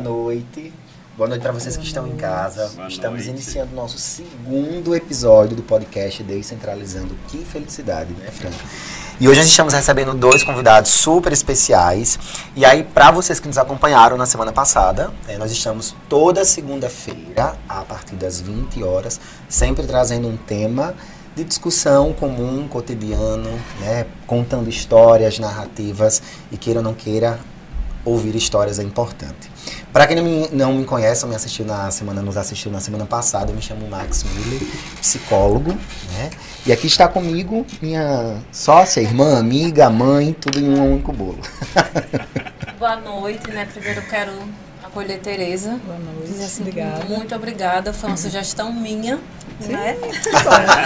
noite. Boa noite para vocês que estão em casa. Boa Estamos noite. iniciando nosso segundo episódio do podcast Descentralizando. Que felicidade, né, Fran? E hoje nós estamos recebendo dois convidados super especiais. E aí, para vocês que nos acompanharam na semana passada, é, nós estamos toda segunda-feira, a partir das 20 horas, sempre trazendo um tema de discussão comum, cotidiano, né, contando histórias, narrativas e queira ou não queira, ouvir histórias é importante. Para quem não me, não me conhece, me assistiu na semana, nos assistiu na semana passada, eu me chamo Max Miller, psicólogo, né? E aqui está comigo minha sócia, irmã, amiga, mãe, tudo em um único bolo. Boa noite, né? Primeiro eu quero acolher Tereza. Boa noite. Dizer assim, obrigada. Muito obrigada, foi uma sugestão minha, Sim. né?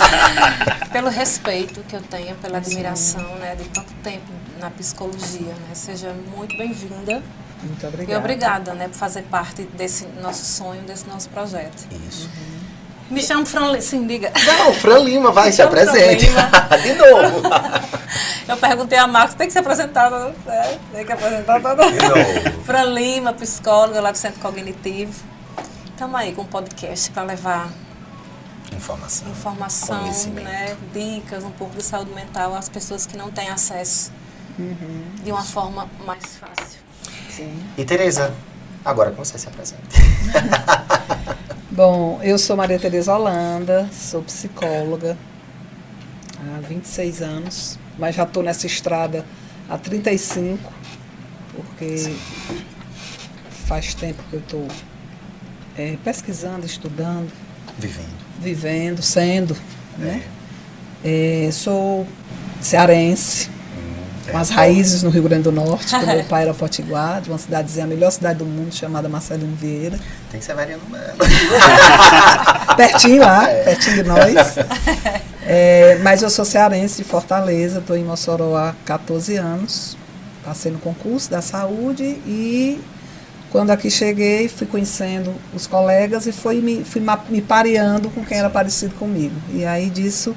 Pelo respeito que eu tenho, pela admiração, Sim. né, de tanto tempo na psicologia, né? Seja muito bem-vinda. Muito obrigada. E obrigada, né, por fazer parte desse nosso sonho, desse nosso projeto. Isso. Uhum. Me chamo Fran Lima, sim, diga. Não, Fran Lima, vai, se apresente. de novo. Eu perguntei a Marcos, tem que se apresentar, né? tem que apresentar toda. De novo. Fran Lima, psicóloga lá do Centro Cognitivo. Estamos aí com um podcast para levar informação, informação né, dicas um pouco de saúde mental às pessoas que não têm acesso uhum. de uma forma mais fácil. Sim. E Tereza, agora que você se apresenta. Bom, eu sou Maria Tereza Holanda, sou psicóloga há 26 anos, mas já estou nessa estrada há 35, porque Sim. faz tempo que eu estou é, pesquisando, estudando. Vivendo. Vivendo, sendo. É. Né? É, sou cearense, com as raízes no Rio Grande do Norte, que meu pai era potiguar, de uma cidadezinha, a melhor cidade do mundo, chamada Marcelino Vieira. Tem que ser Mariano Melo. pertinho lá, pertinho de nós. É, mas eu sou cearense de Fortaleza, estou em Mossoró há 14 anos. Passei no concurso da saúde e quando aqui cheguei, fui conhecendo os colegas e fui me, fui me pareando com quem era parecido comigo. E aí disso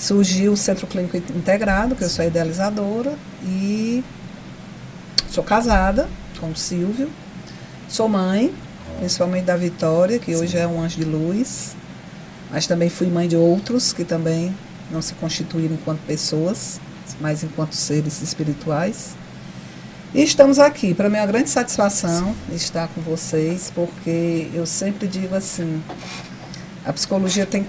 surgiu o Centro Clínico Integrado, que eu sou idealizadora, e sou casada com o Silvio, sou mãe, principalmente da Vitória, que Sim. hoje é um anjo de luz, mas também fui mãe de outros que também não se constituíram enquanto pessoas, mas enquanto seres espirituais. E estamos aqui. Para mim é uma grande satisfação estar com vocês, porque eu sempre digo assim: a psicologia tem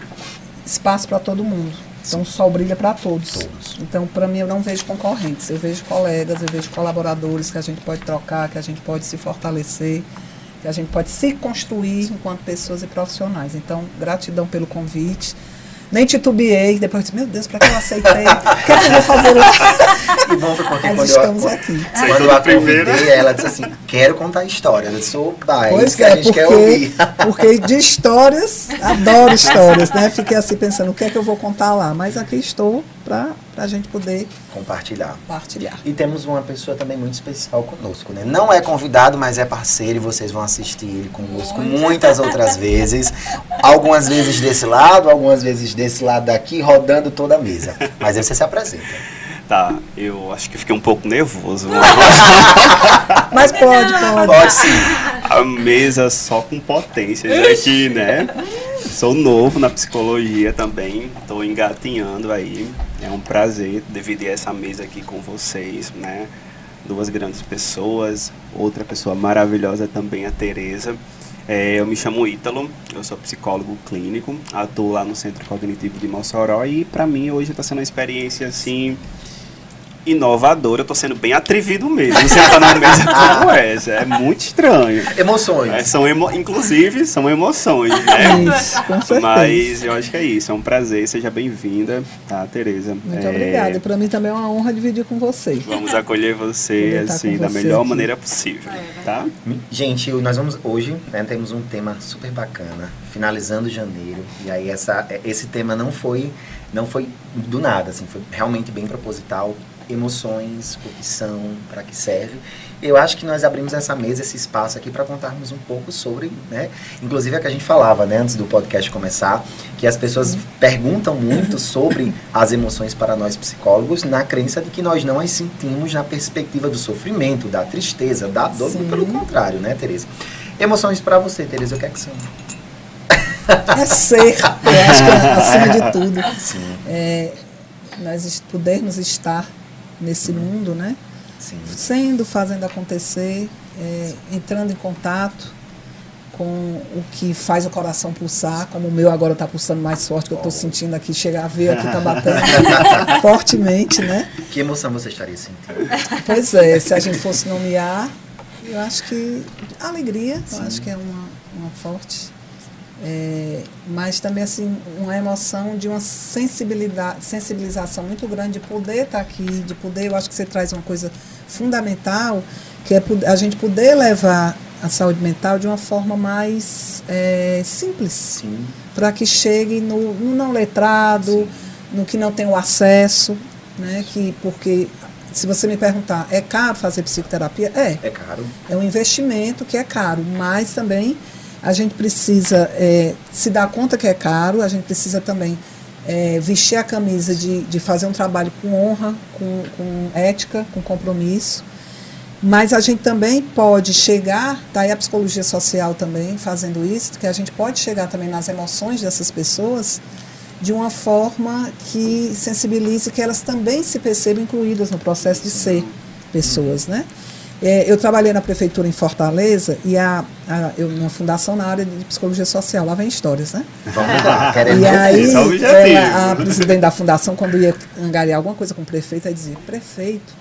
espaço para todo mundo. Então o sol brilha para todos. todos. Então, para mim, eu não vejo concorrentes, eu vejo colegas, eu vejo colaboradores que a gente pode trocar, que a gente pode se fortalecer, que a gente pode se construir enquanto pessoas e profissionais. Então, gratidão pelo convite nem titubeei. Depois disse, meu Deus, para que eu aceitei? O que, é que eu vou fazer lá? E bom foi porque Nós quando estamos eu, aqui. Quando eu a convidei, ela disse assim, quero contar a história. Eu disse, opa, é pois isso é, que a gente porque, quer ouvir. Porque de histórias, adoro histórias, né? Fiquei assim pensando, o que é que eu vou contar lá? Mas aqui estou para a gente poder compartilhar. compartilhar. E temos uma pessoa também muito especial conosco, né? Não é convidado, mas é parceiro e vocês vão assistir ele conosco muitas outras vezes. Algumas vezes desse lado, algumas vezes desse lado daqui, rodando toda a mesa. Mas aí você se apresenta. Tá, eu acho que fiquei um pouco nervoso. Mas pode, pode. Pode sim. A mesa só com potências aqui, né? Sou novo na psicologia também, estou engatinhando aí. É um prazer dividir essa mesa aqui com vocês, né? Duas grandes pessoas, outra pessoa maravilhosa também, a Tereza. É, eu me chamo Ítalo, eu sou psicólogo clínico, atuo lá no Centro Cognitivo de Mossoró e para mim hoje está sendo uma experiência assim inovador. Eu tô sendo bem atrevido mesmo. Sentar na mesa como essa. É muito estranho. Emoções. É, são emo inclusive, são emoções, né? Isso, com certeza. Mas eu acho que é isso. É um prazer. Seja bem-vinda, tá, Tereza? Muito é... obrigada. Para mim também é uma honra dividir com você. Vamos acolher você, assim, da melhor aqui. maneira possível, tá? Gente, nós vamos hoje, né, temos um tema super bacana. Finalizando janeiro. E aí essa, esse tema não foi, não foi do nada, assim, foi realmente bem proposital emoções, o que são, para que serve. Eu acho que nós abrimos essa mesa, esse espaço aqui para contarmos um pouco sobre, né? Inclusive é que a gente falava, né, antes do podcast começar, que as pessoas perguntam muito sobre as emoções para nós psicólogos, na crença de que nós não as sentimos na perspectiva do sofrimento, da tristeza, da dor, Sim. pelo contrário, né, Tereza? Emoções para você, Tereza, o que é que são? É ser, eu acho que é acima de tudo. Sim. É, nós podermos estar nesse mundo, né? Sim. Sendo, fazendo acontecer, é, entrando em contato com o que faz o coração pulsar, como o meu agora está pulsando mais forte, que eu estou sentindo aqui, chegar a ver aqui, está batendo fortemente, né? Que emoção você estaria sentindo? Pois é, se a gente fosse nomear, eu acho que alegria, Sim. eu acho que é uma, uma forte é, mas também assim uma emoção de uma sensibilidade, sensibilização muito grande de poder estar aqui, de poder, eu acho que você traz uma coisa fundamental, que é a gente poder levar a saúde mental de uma forma mais é, simples, para que chegue no, no não letrado, Sim. no que não tem o acesso, né, que porque se você me perguntar, é caro fazer psicoterapia? É. É caro. É um investimento que é caro, mas também a gente precisa é, se dar conta que é caro, a gente precisa também é, vestir a camisa de, de fazer um trabalho com honra, com, com ética, com compromisso. Mas a gente também pode chegar, daí tá a psicologia social também fazendo isso, que a gente pode chegar também nas emoções dessas pessoas de uma forma que sensibilize que elas também se percebam incluídas no processo de ser pessoas, né? É, eu trabalhei na prefeitura em Fortaleza e a, a, eu, na fundação na área de psicologia social. Lá vem histórias, né? Vamos lá, queremos E aí, ela, é, a presidente da fundação, quando ia angariar alguma coisa com o prefeito, aí dizia: prefeito,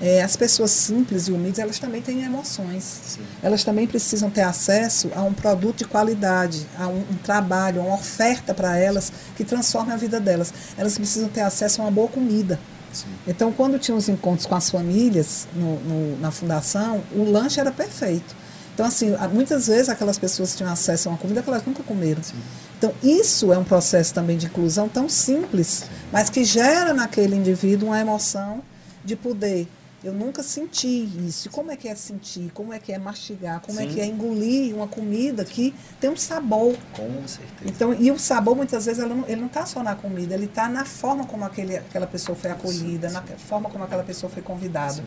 é, as pessoas simples e humildes, elas também têm emoções. Sim. Elas também precisam ter acesso a um produto de qualidade, a um, um trabalho, a uma oferta para elas que transforme a vida delas. Elas precisam ter acesso a uma boa comida. Sim. Então, quando tinha os encontros com as famílias no, no, na fundação, o lanche era perfeito. Então, assim, muitas vezes aquelas pessoas tinham acesso a uma comida que elas nunca comeram. Sim. Então, isso é um processo também de inclusão tão simples, Sim. mas que gera naquele indivíduo uma emoção de poder eu nunca senti isso. Como é que é sentir? Como é que é mastigar? Como Sim. é que é engolir uma comida que tem um sabor? Com certeza. Então, e o sabor, muitas vezes, ele não está só na comida, ele está na forma como aquele, aquela pessoa foi acolhida, na forma como aquela pessoa foi convidada.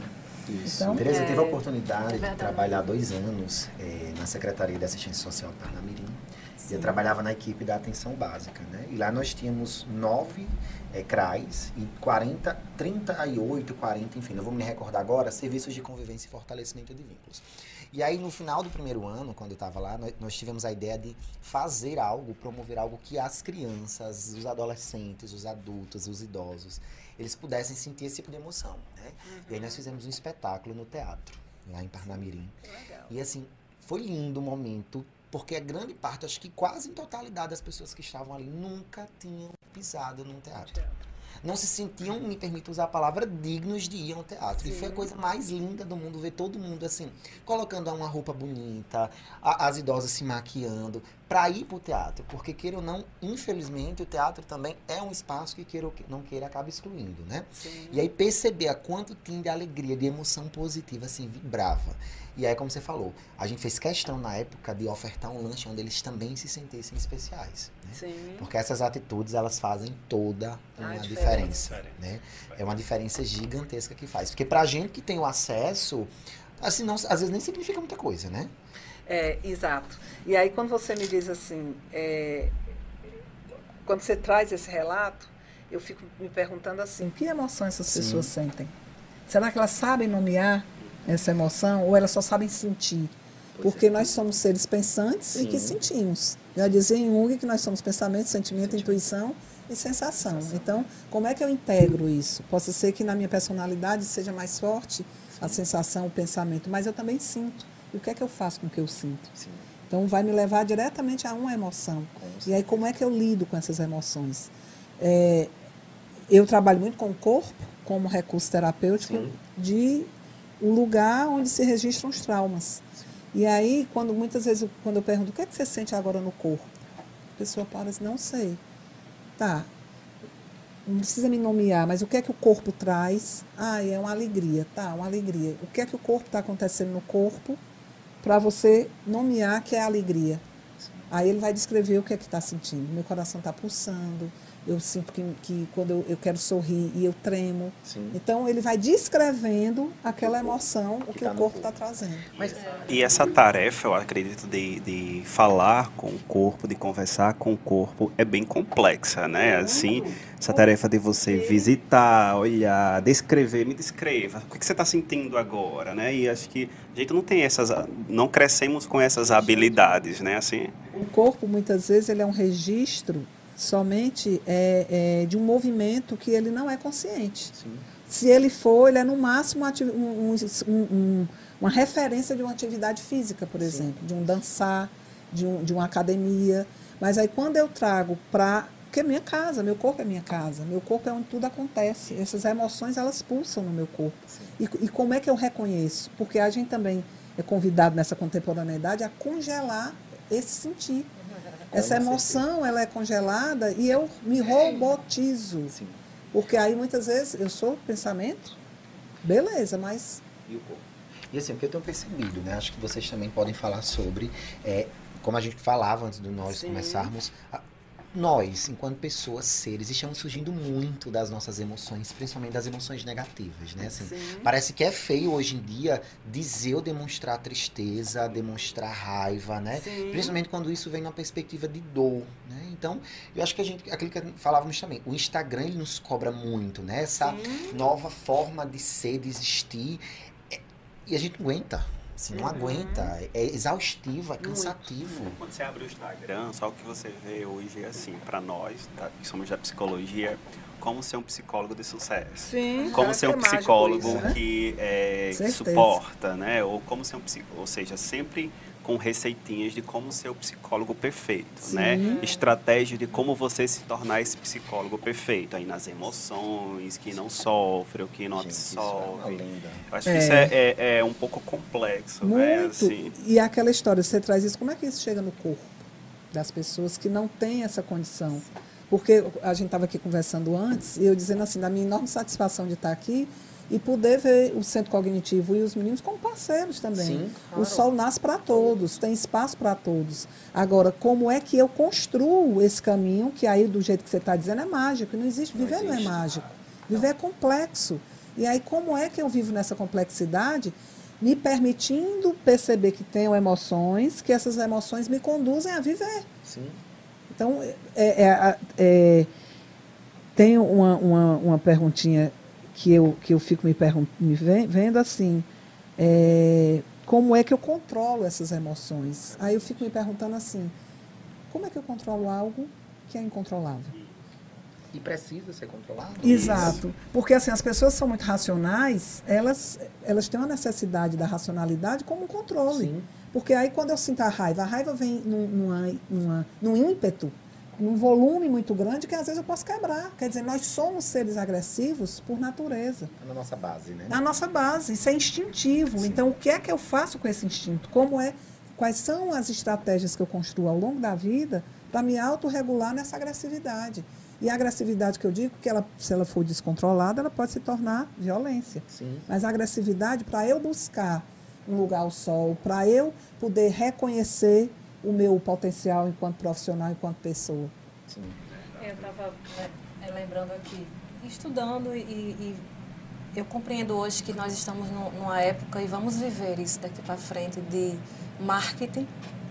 Isso. Então, Tereza, é, teve a oportunidade é de trabalhar dois anos é, na Secretaria de Assistência Social Parnamirim. Eu trabalhava na equipe da atenção básica, né? E lá nós tínhamos nove é, CRAs e 40, 38, 40, enfim, não vou me recordar agora, serviços de convivência e fortalecimento de vínculos. E aí, no final do primeiro ano, quando eu estava lá, nós, nós, tivemos a ideia de fazer algo, promover algo que as crianças, os adolescentes, os adultos, os idosos, eles pudessem sentir esse tipo de emoção, né? Uhum. E aí nós fizemos um espetáculo no teatro, lá em Parnamirim. E assim, foi lindo o momento, porque a grande parte, acho que quase em totalidade das pessoas que estavam ali nunca tinham pisado num teatro. Não se sentiam, me permito usar a palavra, dignos de ir ao teatro. Sim. E foi a coisa mais linda do mundo ver todo mundo assim, colocando uma roupa bonita, a, as idosas se maquiando, para ir para o teatro. Porque, queira ou não, infelizmente, o teatro também é um espaço que, queira ou não queira, acaba excluindo, né? Sim. E aí perceber a quanto tinha de alegria, de emoção positiva, assim, vibrava. E aí, como você falou, a gente fez questão na época de ofertar um lanche onde eles também se sentissem especiais. Né? Sim. Porque essas atitudes, elas fazem toda uma diferença. diferença né? É uma diferença gigantesca que faz. Porque pra gente que tem o acesso, assim, não, às vezes nem significa muita coisa, né? É, exato. E aí, quando você me diz assim, é, quando você traz esse relato, eu fico me perguntando assim, que emoções essas Sim. pessoas sentem? Será que elas sabem nomear essa emoção ou elas só sabem sentir? Porque nós somos seres pensantes Sim. e que sentimos. Já dizia em Jung que nós somos pensamento, sentimento, sentimento. intuição e sensação. sensação. Então, como é que eu integro isso? Possa ser que na minha personalidade seja mais forte a sensação, o pensamento, mas eu também sinto. E o que é que eu faço com o que eu sinto? Sim. Então, vai me levar diretamente a uma emoção. E aí, como é que eu lido com essas emoções? É, eu trabalho muito com o corpo como recurso terapêutico Sim. de o lugar onde se registram os traumas. E aí, quando muitas vezes, quando eu pergunto, o que é que você sente agora no corpo? A pessoa para e diz, não sei. Tá. não precisa me nomear, mas o que é que o corpo traz? Ah, é uma alegria, tá, uma alegria. O que é que o corpo está acontecendo no corpo para você nomear que é alegria? Aí ele vai descrever o que é que está sentindo. Meu coração está pulsando, eu sinto que, que quando eu, eu, quero sorrir e eu tremo. Sim. Então ele vai descrevendo aquela emoção, o que, que tá o corpo está trazendo. Mas, e essa tarefa, eu acredito, de, de falar com o corpo, de conversar com o corpo, é bem complexa, né? Assim, essa tarefa de você visitar, olhar, descrever, me descreva. O que você está sentindo agora, né? E acho que a gente não tem essas, não crescemos com essas habilidades, né? Assim. O corpo muitas vezes ele é um registro somente é, é, de um movimento que ele não é consciente. Sim. Se ele for, ele é no máximo um, um, um, uma referência de uma atividade física, por Sim. exemplo, de um dançar, de, um, de uma academia. Mas aí quando eu trago para porque é minha casa, meu corpo é minha casa, meu corpo é onde tudo acontece. Essas emoções elas pulsam no meu corpo. E, e, como é que eu reconheço? Porque a gente também é convidado nessa contemporaneidade a congelar esse sentir. Essa emoção ela é congelada e eu me robotizo. Sim. Porque aí muitas vezes eu sou pensamento, beleza, mas. E o corpo? E assim, o que eu tenho percebido, né? Acho que vocês também podem falar sobre, é, como a gente falava antes de nós Sim. começarmos, a, nós, enquanto pessoas, seres, estamos surgindo muito das nossas emoções, principalmente das emoções negativas, né? Assim, parece que é feio hoje em dia dizer ou demonstrar tristeza, demonstrar raiva, né? Sim. Principalmente quando isso vem numa perspectiva de dor, né? Então, eu acho que a gente, aquilo que falávamos também, o Instagram ele nos cobra muito, né? Essa Sim. nova forma de ser, de existir, é, e a gente aguenta, Assim, não uhum. aguenta. É exaustivo, é cansativo. Muito. Quando você abre o Instagram, só o que você vê hoje é assim, para nós, tá, que somos da psicologia, como ser um psicólogo de sucesso. Sim, como ser um psicólogo isso, né? que, é, que suporta, né? Ou como ser um psicólogo, ou seja, sempre com receitinhas de como ser o psicólogo perfeito, Sim. né? Estratégia de como você se tornar esse psicólogo perfeito, aí nas emoções, que não sofre, o que não Gente, absorve. É Eu acho é. que isso é, é, é, um pouco complexo, Muito. né? Assim. E aquela história, você traz isso, como é que isso chega no corpo das pessoas que não têm essa condição? Porque a gente estava aqui conversando antes, e eu dizendo assim, da minha enorme satisfação de estar aqui, e poder ver o centro cognitivo e os meninos como parceiros também. Sim, claro. O sol nasce para todos, tem espaço para todos. Agora, como é que eu construo esse caminho, que aí, do jeito que você está dizendo, é mágico. Não existe. Viver não, existe. não é mágico. Viver é complexo. E aí, como é que eu vivo nessa complexidade? Me permitindo perceber que tenho emoções, que essas emoções me conduzem a viver. Sim. Então, é, é, é, tem uma, uma, uma perguntinha que eu, que eu fico me, me vendo assim, é, como é que eu controlo essas emoções? Aí eu fico me perguntando assim, como é que eu controlo algo que é incontrolável? E precisa ser controlado. Exato. Porque assim, as pessoas são muito racionais, elas, elas têm uma necessidade da racionalidade como um controle. Sim. Porque aí quando eu sinto a raiva, a raiva vem num, numa, numa, num ímpeto num volume muito grande que às vezes eu posso quebrar. Quer dizer, nós somos seres agressivos por natureza. É na nossa base, né? Na nossa base. Isso é instintivo. Sim. Então, o que é que eu faço com esse instinto? Como é? Quais são as estratégias que eu construo ao longo da vida para me autorregular nessa agressividade? E a agressividade que eu digo, que ela, se ela for descontrolada, ela pode se tornar violência. Sim. Mas a agressividade, para eu buscar um lugar ao sol, para eu poder reconhecer o meu potencial enquanto profissional, enquanto pessoa. Sim. Eu estava é, lembrando aqui, estudando e, e, eu compreendo hoje que nós estamos no, numa época e vamos viver isso daqui para frente de marketing.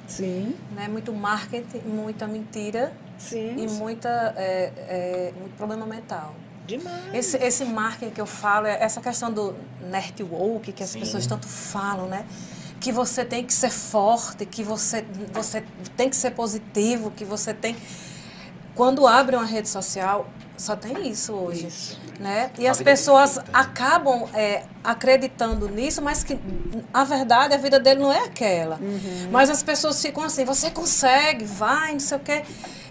Sim. Né? Muito marketing, muita mentira. Sim. E muita, é, é, muito problema mental. Demais. Esse, esse marketing que eu falo, é essa questão do network que as Sim. pessoas tanto falam, né? Que você tem que ser forte, que você, você tem que ser positivo, que você tem. Quando abre uma rede social, só tem isso hoje. Isso. Né? E as pessoas acabam é, acreditando nisso, mas que a verdade, a vida dele não é aquela. Uhum. Mas as pessoas ficam assim, você consegue, vai, não sei o quê.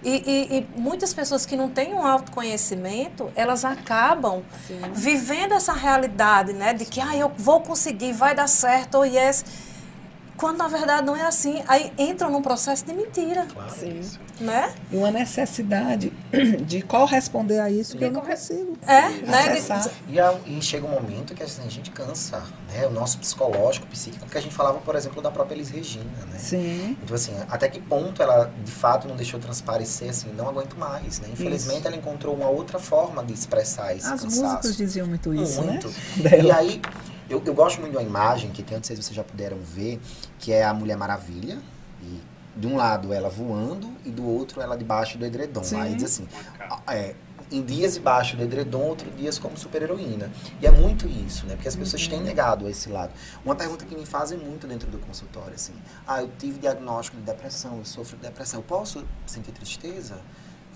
E, e, e muitas pessoas que não têm um autoconhecimento, elas acabam Sim. vivendo essa realidade, né? De que ah, eu vou conseguir, vai dar certo, oh yes quando na verdade não é assim. Aí entram num processo de mentira. Claro. Sim. Né? E uma necessidade de corresponder a isso que eu não consigo. É, né? E, a- e chega um momento que assim, a gente cansa, né? O nosso psicológico, psíquico, que a gente falava, por exemplo, da própria Elis Regina, né? Sim. Então, assim, até que ponto ela, de fato, não deixou transparecer, assim, não aguento mais, né? Infelizmente, Isso. ela encontrou uma outra forma de expressar esse As cansaço. músicas diziam muito isso, Muito. né? E aí, eu, eu gosto muito de uma imagem que tem, não sei se vocês já puderam ver, que é a Mulher Maravilha. E de um lado ela voando e do outro ela debaixo do edredom. Sim. Aí diz assim, é, em dias debaixo do edredom, outros dias como super-heroína. E é muito isso, né? Porque as pessoas Uhum. têm negado esse lado. Uma pergunta que me fazem muito dentro do consultório, assim, ah, eu tive diagnóstico de depressão, eu sofro de depressão, eu posso sentir tristeza?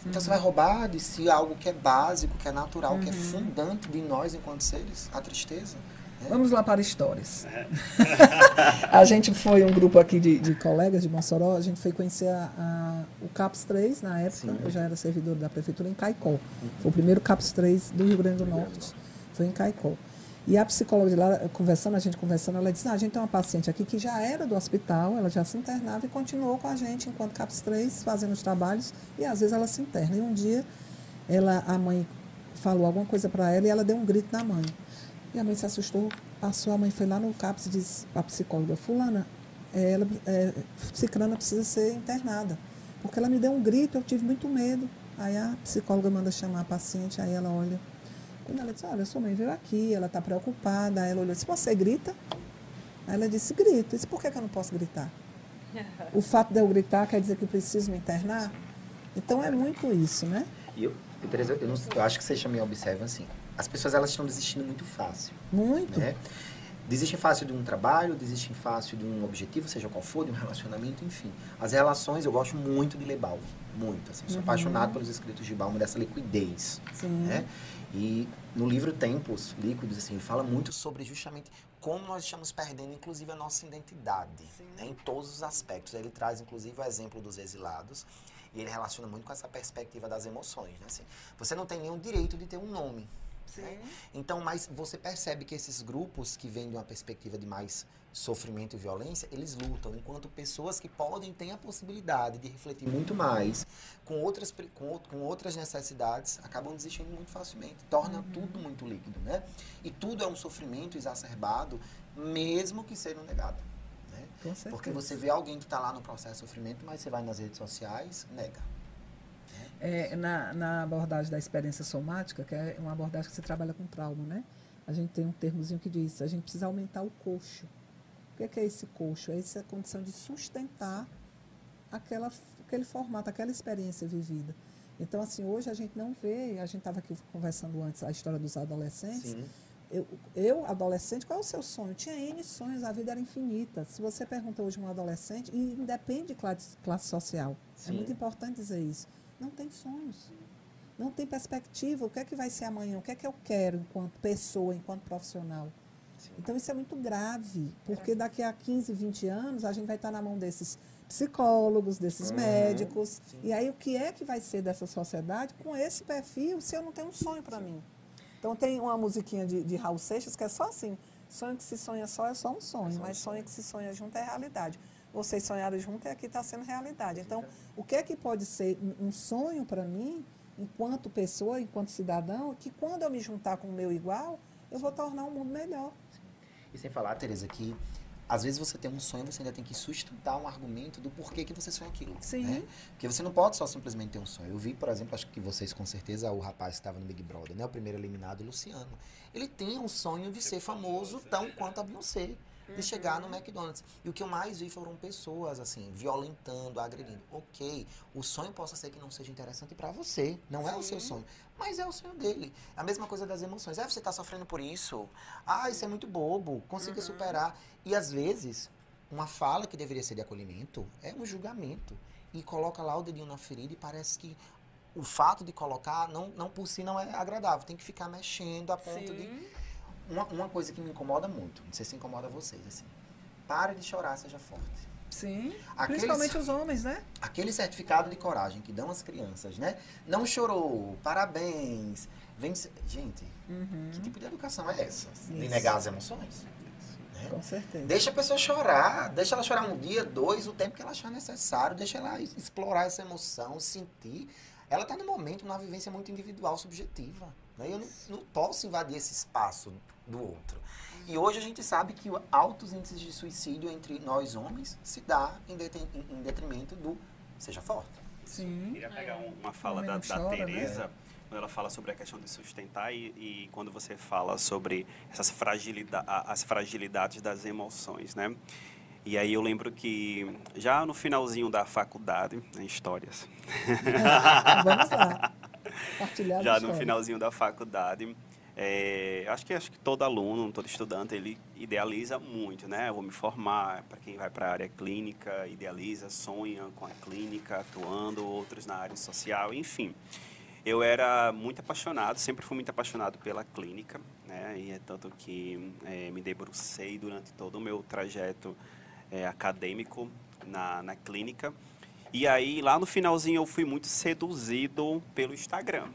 Então você vai roubar de si algo que é básico, que é natural, que é fundante de nós enquanto seres, a tristeza. Vamos lá para histórias. a gente foi um grupo aqui de, de colegas de Mossoró, a gente foi conhecer a- a- o CAPS 3 na época, Sim. eu já era servidor da prefeitura em Caicó. Foi o primeiro CAPS 3 do Rio Grande do Norte, foi em Caicó. E a psicóloga de lá, conversando, a gente conversando, ela disse, ah, a gente tem uma paciente aqui que já era do hospital, ela já se internava e continuou com a gente enquanto CAPS 3, fazendo os trabalhos, e às vezes ela se interna. E um dia, ela, a mãe falou alguma coisa para ela e ela deu um grito na mãe. E a mãe se assustou, passou, a mãe foi lá no CAPS e disse para a psicóloga, fulana, é, ela, é, cicrana precisa ser internada. Porque ela me deu um grito, eu tive muito medo. Aí a psicóloga manda chamar a paciente, aí ela olha. Quando ela disse, olha, sua mãe veio aqui, ela está preocupada. Aí ela olhou e disse, você grita? Aí ela disse, grito. Disse, por que, que eu não posso gritar? O fato de eu gritar quer dizer que eu preciso me internar? Então é muito isso, né? E eu, eu, Tereza, eu, não- eu acho que vocês também observam assim, as pessoas elas estão desistindo muito fácil, Muito. né? Desistem fácil de um trabalho, desistem fácil de um objetivo, seja qual for, de um relacionamento, enfim. As relações, eu gosto muito de ler Balmo, muito. Assim, sou apaixonado pelos escritos de Balmo, dessa liquidez, Sim. né? E no livro Tempos Líquidos, assim, ele fala muito sobre justamente como nós estamos perdendo, inclusive, a nossa identidade, né, em todos os aspectos. Ele traz, inclusive, o exemplo dos exilados, e ele relaciona muito com essa perspectiva das emoções. Né? Assim, você não tem nenhum direito de ter um nome. Né? Então, mas você percebe que esses grupos que vêm de uma perspectiva de mais sofrimento e violência, eles lutam, enquanto pessoas que podem ter a possibilidade de refletir muito mais com outras, com, com outras necessidades, acabam desistindo muito facilmente. Torna tudo muito líquido, né? E tudo é um sofrimento exacerbado, mesmo que seja negado. Né? Porque você vê alguém que está lá no processo de sofrimento, mas você vai nas redes sociais, nega. É, na, na abordagem da experiência somática, que é uma abordagem que você trabalha com trauma, né? A gente tem um termozinho que diz, a gente precisa aumentar o coxo. O que é, que é esse coxo? É essa condição de sustentar aquela, aquele formato, aquela experiência vivida. Então, assim, hoje a gente não vê, a gente estava aqui conversando antes a história dos adolescentes. Sim. Eu, eu, adolescente, qual é o seu sonho? Tinha N sonhos, a vida era infinita. Se você pergunta hoje um adolescente, e independe de classe, classe social, Sim. é muito importante dizer isso. Não tem sonhos. Não tem perspectiva. O que é que vai ser amanhã? O que é que eu quero enquanto pessoa, enquanto profissional? Sim. Então isso é muito grave, porque daqui a 15, 20 anos a gente vai estar na mão desses psicólogos, desses Uhum, médicos. sim. E aí o que é que vai ser dessa sociedade com esse perfil se eu não tenho um sonho para mim? Então tem uma musiquinha de, de Raul Seixas que é só assim, sonho que se sonha só é só um sonho, mas sonho que se sonha junto é realidade. Vocês sonharam junto e aqui está sendo realidade. Então, o que é que pode ser um- sonho para mim, enquanto pessoa, enquanto cidadão, que quando eu me juntar com o meu igual, eu vou tornar um mundo melhor. E sem falar, Tereza, que às vezes você tem um sonho, você ainda tem que sustentar um argumento do porquê que você sonha aquilo. Sim. Né? Porque você não pode só simplesmente ter um sonho. Eu vi, por exemplo, acho que vocês com certeza, o rapaz que estava no Big Brother, né? O primeiro eliminado, o Luciano. Ele tem um sonho de ser famoso tão quanto a Beyoncé. De chegar no McDonald's. E o que eu mais vi foram pessoas, assim, violentando, agredindo. Ok, o sonho possa ser que não seja interessante para você. Não é o seu sonho. Mas é o sonho dele. A mesma coisa das emoções. Ah, você tá sofrendo por isso. Ah, isso é muito bobo. Consiga superar. E às vezes, uma fala que deveria ser de acolhimento é um julgamento. E coloca lá o dedinho na ferida e parece que o fato de colocar, não, não por si, não é agradável. Tem que ficar mexendo a ponto de. Uma, uma coisa que me incomoda muito, não sei se incomoda vocês, assim. Pare de chorar, seja forte. Sim. Aqueles- Principalmente os homens, né? Aquele certificado de coragem que dão às crianças, né? Não chorou, parabéns. Vence... Gente, que tipo de educação é essa? De Isso. negar as emoções? Né? Com certeza. Deixa a pessoa chorar, deixa ela chorar um dia, dois, o tempo que ela achar necessário, deixa ela explorar essa emoção, sentir. Ela está no momento, numa vivência muito individual, subjetiva. Né? Eu não, não posso invadir esse espaço do outro. E hoje a gente sabe que altos índices de suicídio entre nós homens se dá em, em detrimento do seja forte. Sim. Queria pegar uma fala da, da né? Tereza. Né? quando ela fala sobre a questão de sustentar e, e quando você fala sobre essas fragilidade, as fragilidades das emoções, né? E aí eu lembro que já no finalzinho da faculdade, né, histórias. Vamos lá. Já no finalzinho da faculdade, é, acho que acho que todo aluno, todo estudante, ele idealiza muito, né? Eu vou me formar, para quem vai para a área clínica, idealiza, sonha com a clínica, atuando, outros na área social, enfim. Eu era muito apaixonado, sempre fui muito apaixonado pela clínica, né? E é tanto que é, me debrucei durante todo o meu trajeto é, acadêmico na, na clínica. E aí, lá no finalzinho, eu fui muito seduzido pelo Instagram.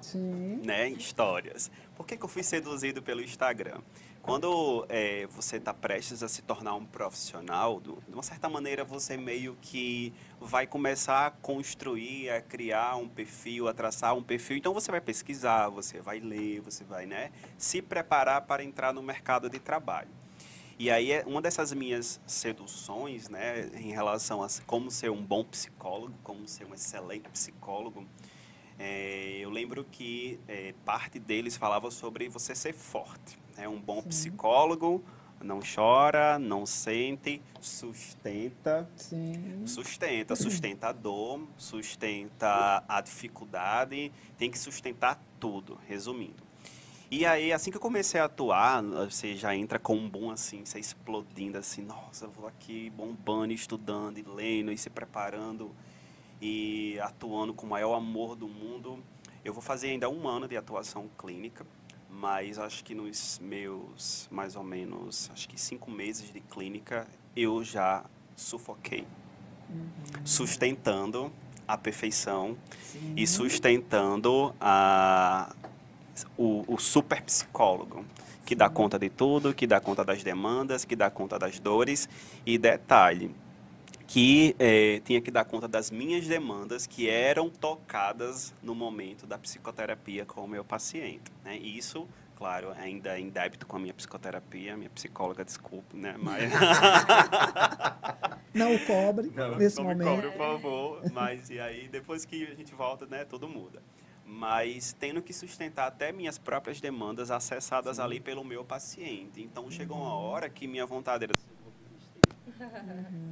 Sim. Né? Histórias. Por que, que eu fui seduzido pelo Instagram? Quando é, você está prestes a se tornar um profissional, de uma certa maneira você meio que vai começar a construir, a criar um perfil, a traçar um perfil. Então você vai pesquisar, você vai ler, você vai né, se preparar para entrar no mercado de trabalho. E aí é uma dessas minhas seduções, né, em relação a como ser um bom psicólogo, como ser um excelente psicólogo, é, eu lembro que é, parte deles falava sobre você ser forte. Né? Um bom Sim. psicólogo não chora, não sente, sustenta. Sim. Sustenta, sustenta a dor, sustenta a dificuldade, tem que sustentar tudo, resumindo. E aí, assim que eu comecei a atuar, você já entra com um boom assim, você explodindo assim, nossa, eu vou aqui bombando, estudando e lendo e se preparando e atuando com o maior amor do mundo. Eu vou fazer ainda um ano de atuação clínica, mas acho que nos meus mais ou menos, acho que cinco meses de clínica, eu já sufoquei, uhum. sustentando a perfeição Sim. e sustentando a, o, o super psicólogo que dá conta de tudo, que dá conta das demandas, que dá conta das dores e detalhe que é, tinha que dar conta das minhas demandas que eram tocadas no momento da psicoterapia com o meu paciente. Né? E isso, claro, ainda em débito com a minha psicoterapia, minha psicóloga, desculpe, né? Mas... não o cobre não, nesse não momento. Não cobre, por favor. Mas e aí, depois que a gente volta, né, tudo muda mas tendo que sustentar até minhas próprias demandas acessadas Sim. ali pelo meu paciente. Então chegou uma hora que minha vontade era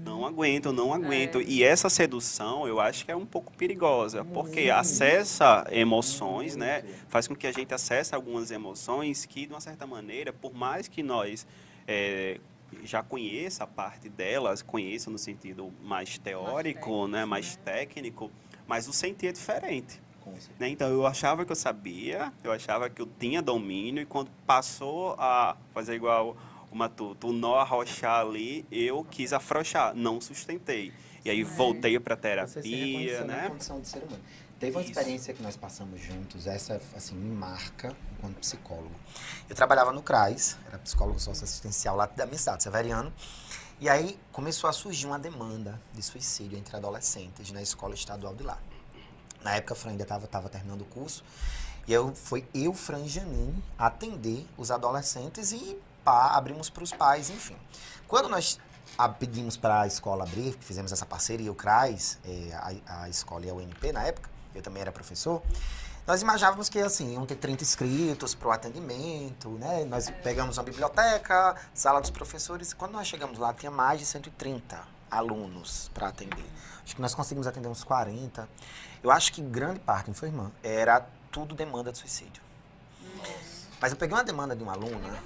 não aguento, não aguento. É. E essa sedução, eu acho que é um pouco perigosa, porque acessa emoções, né? Faz com que a gente acesse algumas emoções que, de uma certa maneira, por mais que nós é, já conheça a parte delas, conheça no sentido mais teórico, mais né? Mais né? técnico, mas o sentir é diferente. Né? Então eu achava que eu sabia, eu achava que eu tinha domínio, e quando passou a fazer igual uma tu, tu nó arrochar ali, eu quis afrouxar, não sustentei. E aí é. voltei para terapia, né? Na condição de ser humano. Teve uma Isso. experiência que nós passamos juntos, essa assim me marca enquanto psicólogo. Eu trabalhava no CRAS, era psicólogo socioassistencial lá da minha cidade, Severiano. E aí começou a surgir uma demanda de suicídio entre adolescentes na escola estadual de lá. Na época a Fran ainda estava terminando o curso. E eu, foi eu, Fran Janin, atender os adolescentes e pá, abrimos para os pais, enfim. Quando nós pedimos para a escola abrir, fizemos essa parceria, o CRAS, é, a, a escola e a UNP na época, eu também era professor, nós imaginávamos que assim, iam ter 30 inscritos para o atendimento, né? Nós pegamos uma biblioteca, sala dos professores, quando nós chegamos lá tinha mais de 130 alunos para atender. Acho que nós conseguimos atender uns 40. Eu acho que grande parte, não foi, irmã? Era tudo demanda de suicídio. Nossa. Mas eu peguei uma demanda de uma aluna.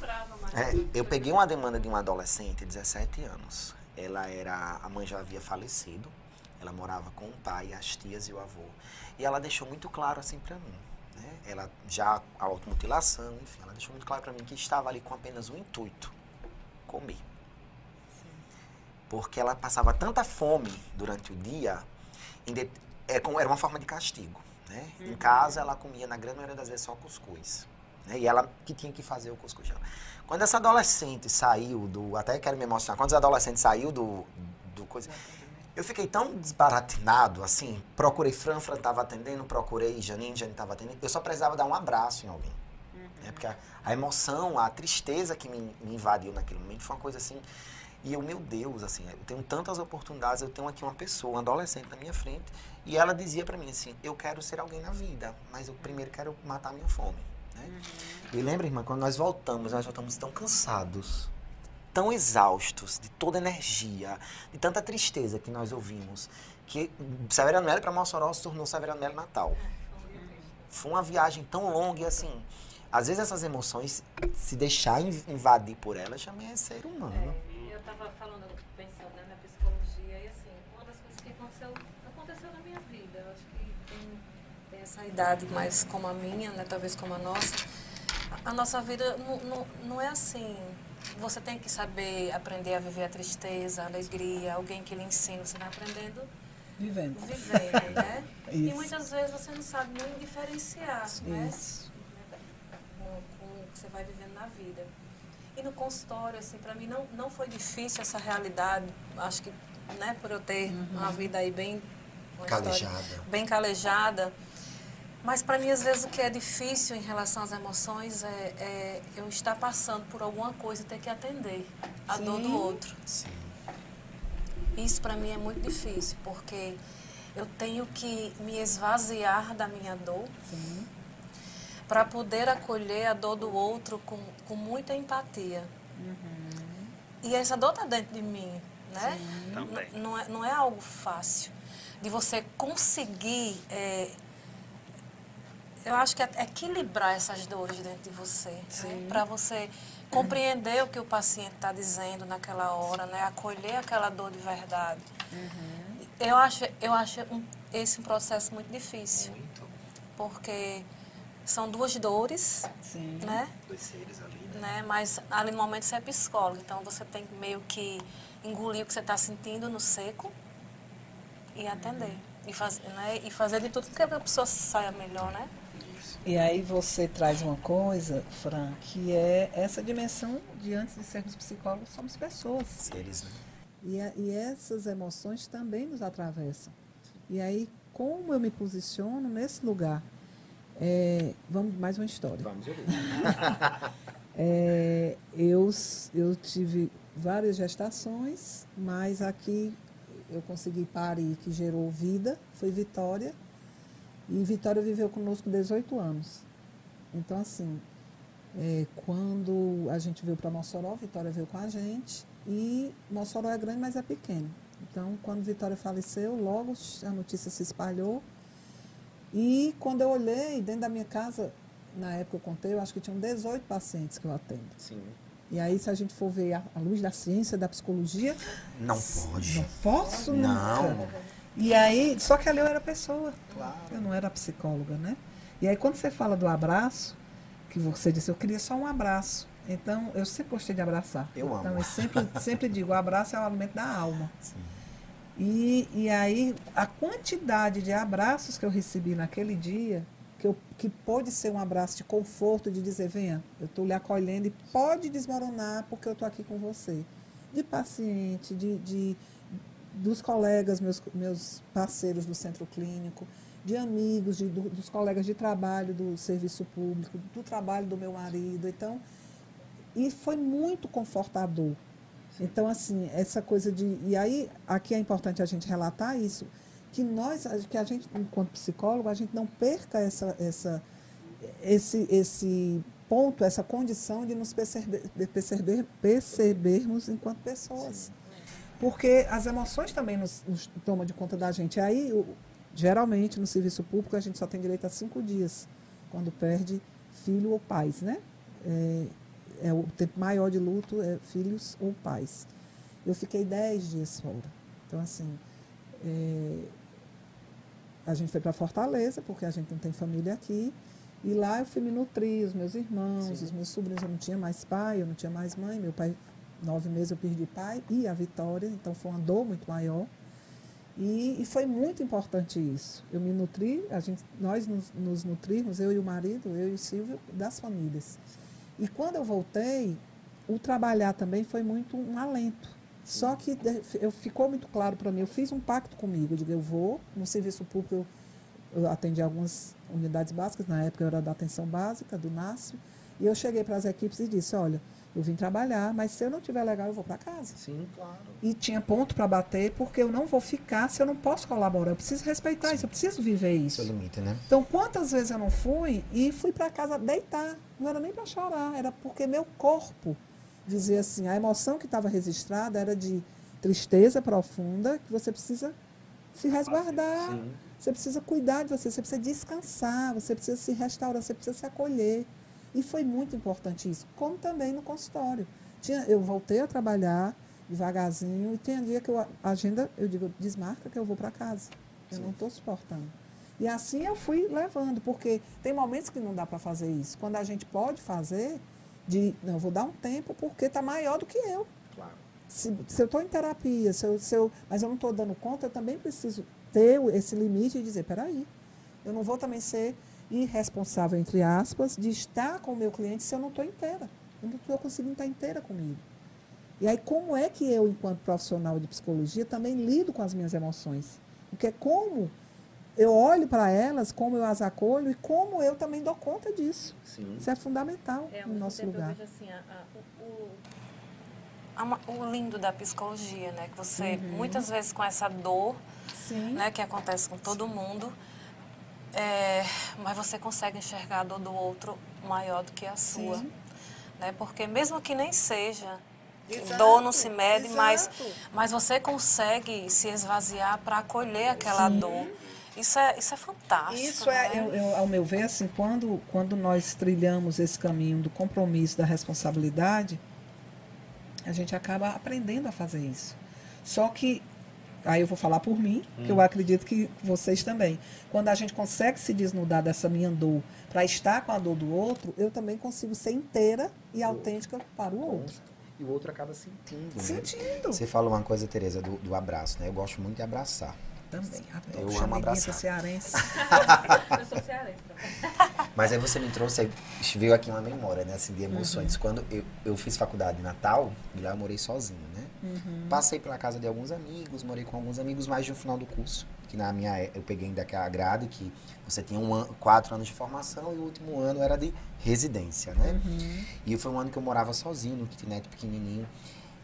É, eu peguei uma demanda de uma adolescente, 17 anos. Ela era. A mãe já havia falecido. Ela morava com o pai, as tias e o avô. E ela deixou muito claro assim para mim. Né? Ela já a automutilação, enfim, ela deixou muito claro para mim que estava ali com apenas um intuito: comer. Porque ela passava tanta fome durante o dia, de, é era uma forma de castigo. Né? Uhum. Em casa ela comia, na grande maioria das vezes, só cuscuz. Né? E ela que tinha que fazer o cuscuz. Quando essa adolescente saiu do. Até quero me emocionar. Quando essa adolescente saiu do, do coisa. Eu fiquei tão desbaratinado, assim. Procurei Fran, Fran tava atendendo. Procurei Janine, Janine tava atendendo. Eu só precisava dar um abraço em alguém. Uhum. Né? Porque a, a, emoção, a tristeza que me, me invadiu naquele momento foi uma coisa assim. E eu, meu Deus, assim, eu tenho tantas oportunidades, eu tenho aqui uma pessoa, uma adolescente na minha frente, e ela dizia para mim assim: eu quero ser alguém na vida, mas eu primeiro quero matar a minha fome. Né? Uhum. E lembra, irmã, quando nós voltamos, nós voltamos tão cansados, tão exaustos de toda energia, de tanta tristeza que nós ouvimos, que Severiano Melo para Mossoró se tornou Severiano Melo Natal. Foi uma viagem tão longa e assim, às vezes essas emoções, se deixar invadir por elas, também é ser humano. É, estava falando, pensando né, na psicologia e assim, uma das coisas que aconteceu, aconteceu na minha vida, eu acho que tem tem essa idade mais como a minha, né, talvez como a nossa, a nossa vida não, não, não é assim. Você tem que saber aprender a viver a tristeza, a alegria, alguém que lhe ensina, você vai aprendendo vivendo. Vivendo, né? e muitas vezes você não sabe nem diferenciar, né? Isso. Com, com o que você vai vivendo na vida. E no consultório, assim, para mim não, não foi difícil essa realidade. Acho que, né, por eu ter uhum. uma vida aí bem calejada. bem calejada, mas para mim, às vezes, o que é difícil em relação às emoções é, é eu estar passando por alguma coisa e ter que atender a Sim. dor do outro. Sim. Isso para mim é muito difícil, porque eu tenho que me esvaziar da minha dor para poder acolher a dor do outro com, com muita empatia. Uhum. E essa dor está dentro de mim, né? Não, é, não é algo fácil de você conseguir é, eu acho que é equilibrar essas dores dentro de você, né? para você compreender o que o paciente está dizendo naquela hora, né? Acolher aquela dor de verdade. Uhum. Eu acho, eu acho um, esse um processo muito difícil, muito. porque são duas dores, Sim. né? Dois seres ali, né? né? Mas ali no momento você é psicólogo, então você tem que meio que engolir o que você está sentindo no seco e atender. Uhum. E, faz, né? e fazer de tudo que a pessoa saia melhor, né? E aí você traz uma coisa, Fran, que é essa dimensão de antes de sermos psicólogos, somos pessoas. Seres, né? E, a, e essas emoções também nos atravessam. E aí, como eu me posiciono nesse lugar? É, vamos, mais uma história. Vamos ouvir. é, eu, eu tive várias gestações, mas aqui eu consegui parir que gerou vida, foi Vitória e Vitória viveu conosco 18 anos. Então, assim, é, quando a gente veio para Mossoró, Vitória veio com a gente. E Mossoró é grande, mas é pequeno. Então, quando Vitória faleceu, logo a notícia se espalhou. E quando eu olhei dentro da minha casa, na época eu contei, eu acho que tinham 18 pacientes que eu atendo. Sim. E aí, se a gente for ver a, a luz da ciência, da psicologia. Não pode. Não posso não. nunca. E aí, só que ali eu era pessoa. Claro. Eu não era psicóloga, né? E aí quando você fala do abraço, que você disse, eu queria só um abraço. Então, eu sempre gostei de abraçar. Eu então, amo. Então, eu sempre, sempre digo, o abraço é o alimento da alma. Sim. E, e aí, a quantidade de abraços que eu recebi naquele dia, que, eu, que pode ser um abraço de conforto, de dizer, venha, eu estou lhe acolhendo e pode desmoronar porque eu estou aqui com você. De paciente, de, de dos colegas, meus, meus parceiros do centro clínico, de amigos, de, do, dos colegas de trabalho do serviço público, do trabalho do meu marido. Então, e foi muito confortador. Então, assim, essa coisa de. E aí, aqui é importante a gente relatar isso, que nós, que a gente, enquanto psicólogo, a gente não perca essa, essa, esse, esse ponto, essa condição de nos perceber, perceber, percebermos enquanto pessoas. Porque as emoções também nos, nos tomam de conta da gente. Aí, o, geralmente, no serviço público, a gente só tem direito a cinco dias, quando perde filho ou pais, né? É, é o tempo maior de luto é filhos ou pais. Eu fiquei dez dias fora. Então, assim, é, a gente foi para Fortaleza, porque a gente não tem família aqui. E lá eu fui me nutrir, os meus irmãos, Sim. os meus sobrinhos. Eu não tinha mais pai, eu não tinha mais mãe. Meu pai nove meses eu perdi pai e a Vitória, então foi uma dor muito maior. E, e, foi muito importante isso. Eu me nutri, a gente, nós nos, nos nutrimos, eu e o marido, eu e o Silvio, das famílias. E quando eu voltei, o trabalhar também foi muito um alento. Só que eu, ficou muito claro para mim, eu fiz um pacto comigo, eu digo, eu vou, no serviço público eu, eu atendi algumas unidades básicas, na época eu era da atenção básica, do NASF, e eu cheguei para as equipes e disse, olha, eu vim trabalhar, mas se eu não tiver legal, eu vou para casa. Sim, claro. E tinha ponto para bater, porque eu não vou ficar se eu não posso colaborar. Eu preciso respeitar Sim. isso, eu preciso viver isso. Seu limite, né? Então, quantas vezes eu não fui e fui para casa deitar? Não era nem para chorar, era porque meu corpo dizia assim: a emoção que estava registrada era de tristeza profunda, que você precisa se resguardar. Sim. Você precisa cuidar de você, você precisa descansar, você precisa se restaurar, você precisa se acolher. E foi muito importante isso, como também no consultório. Tinha, eu voltei a trabalhar devagarzinho e tem dia que eu agenda, eu digo, desmarca que eu vou para casa. Eu Sim. não estou suportando. E assim eu fui levando, porque tem momentos que não dá para fazer isso. Quando a gente pode fazer, de não, vou dar um tempo porque está maior do que eu. Claro. Se, se eu estou em terapia, se eu, se eu, mas eu não estou dando conta, eu também preciso ter esse limite e dizer, peraí, eu não vou também ser irresponsável, entre aspas, de estar com o meu cliente se eu não estou inteira. Eu não estou conseguindo estar inteira comigo. E aí, como é que eu, enquanto profissional de psicologia, também lido com as minhas emoções? Porque é como eu olho para elas, como eu as acolho e como eu também dou conta disso. Sim. Isso é fundamental é, no nosso lugar. Eu vejo assim, a, a, o, o, lindo da psicologia, né? Que você, uhum. muitas vezes com essa dor, Sim. né, que acontece com todo mundo, é, mas você consegue enxergar a dor do outro maior do que a sua. Sim. Né? Porque mesmo que nem seja, Exato, dor não se mede, mas, mas você consegue se esvaziar para acolher aquela Sim. dor. Isso é, isso é fantástico. Isso é, né? eu, eu, ao meu ver, assim, quando, quando nós trilhamos esse caminho do compromisso, da responsabilidade, a gente acaba aprendendo a fazer isso. Só que aí eu vou falar por mim, hum. que eu hum. acredito que vocês também. Quando a gente consegue se desnudar dessa minha dor para estar com a dor do outro, eu também consigo ser inteira e autêntica para o outro. E o outro acaba sentindo. Né? Sentindo. Você falou uma coisa, Tereza, do, do abraço, né? Eu gosto muito de abraçar. Também. Eu amo abraçar. cearense. eu sou cearense Mas aí você me trouxe, veio aqui uma memória, né, assim, de emoções. Uhum. Quando eu, eu fiz faculdade em Natal, e lá eu morei sozinho, né? Uhum. Passei pela casa de alguns amigos, morei com alguns amigos mais no final do curso. Que na minha, eu peguei ainda aquela grade que você tinha um ano, quatro anos de formação e o último ano era de residência, né? Uhum. E foi um ano que eu morava sozinho, no kitnet pequenininho.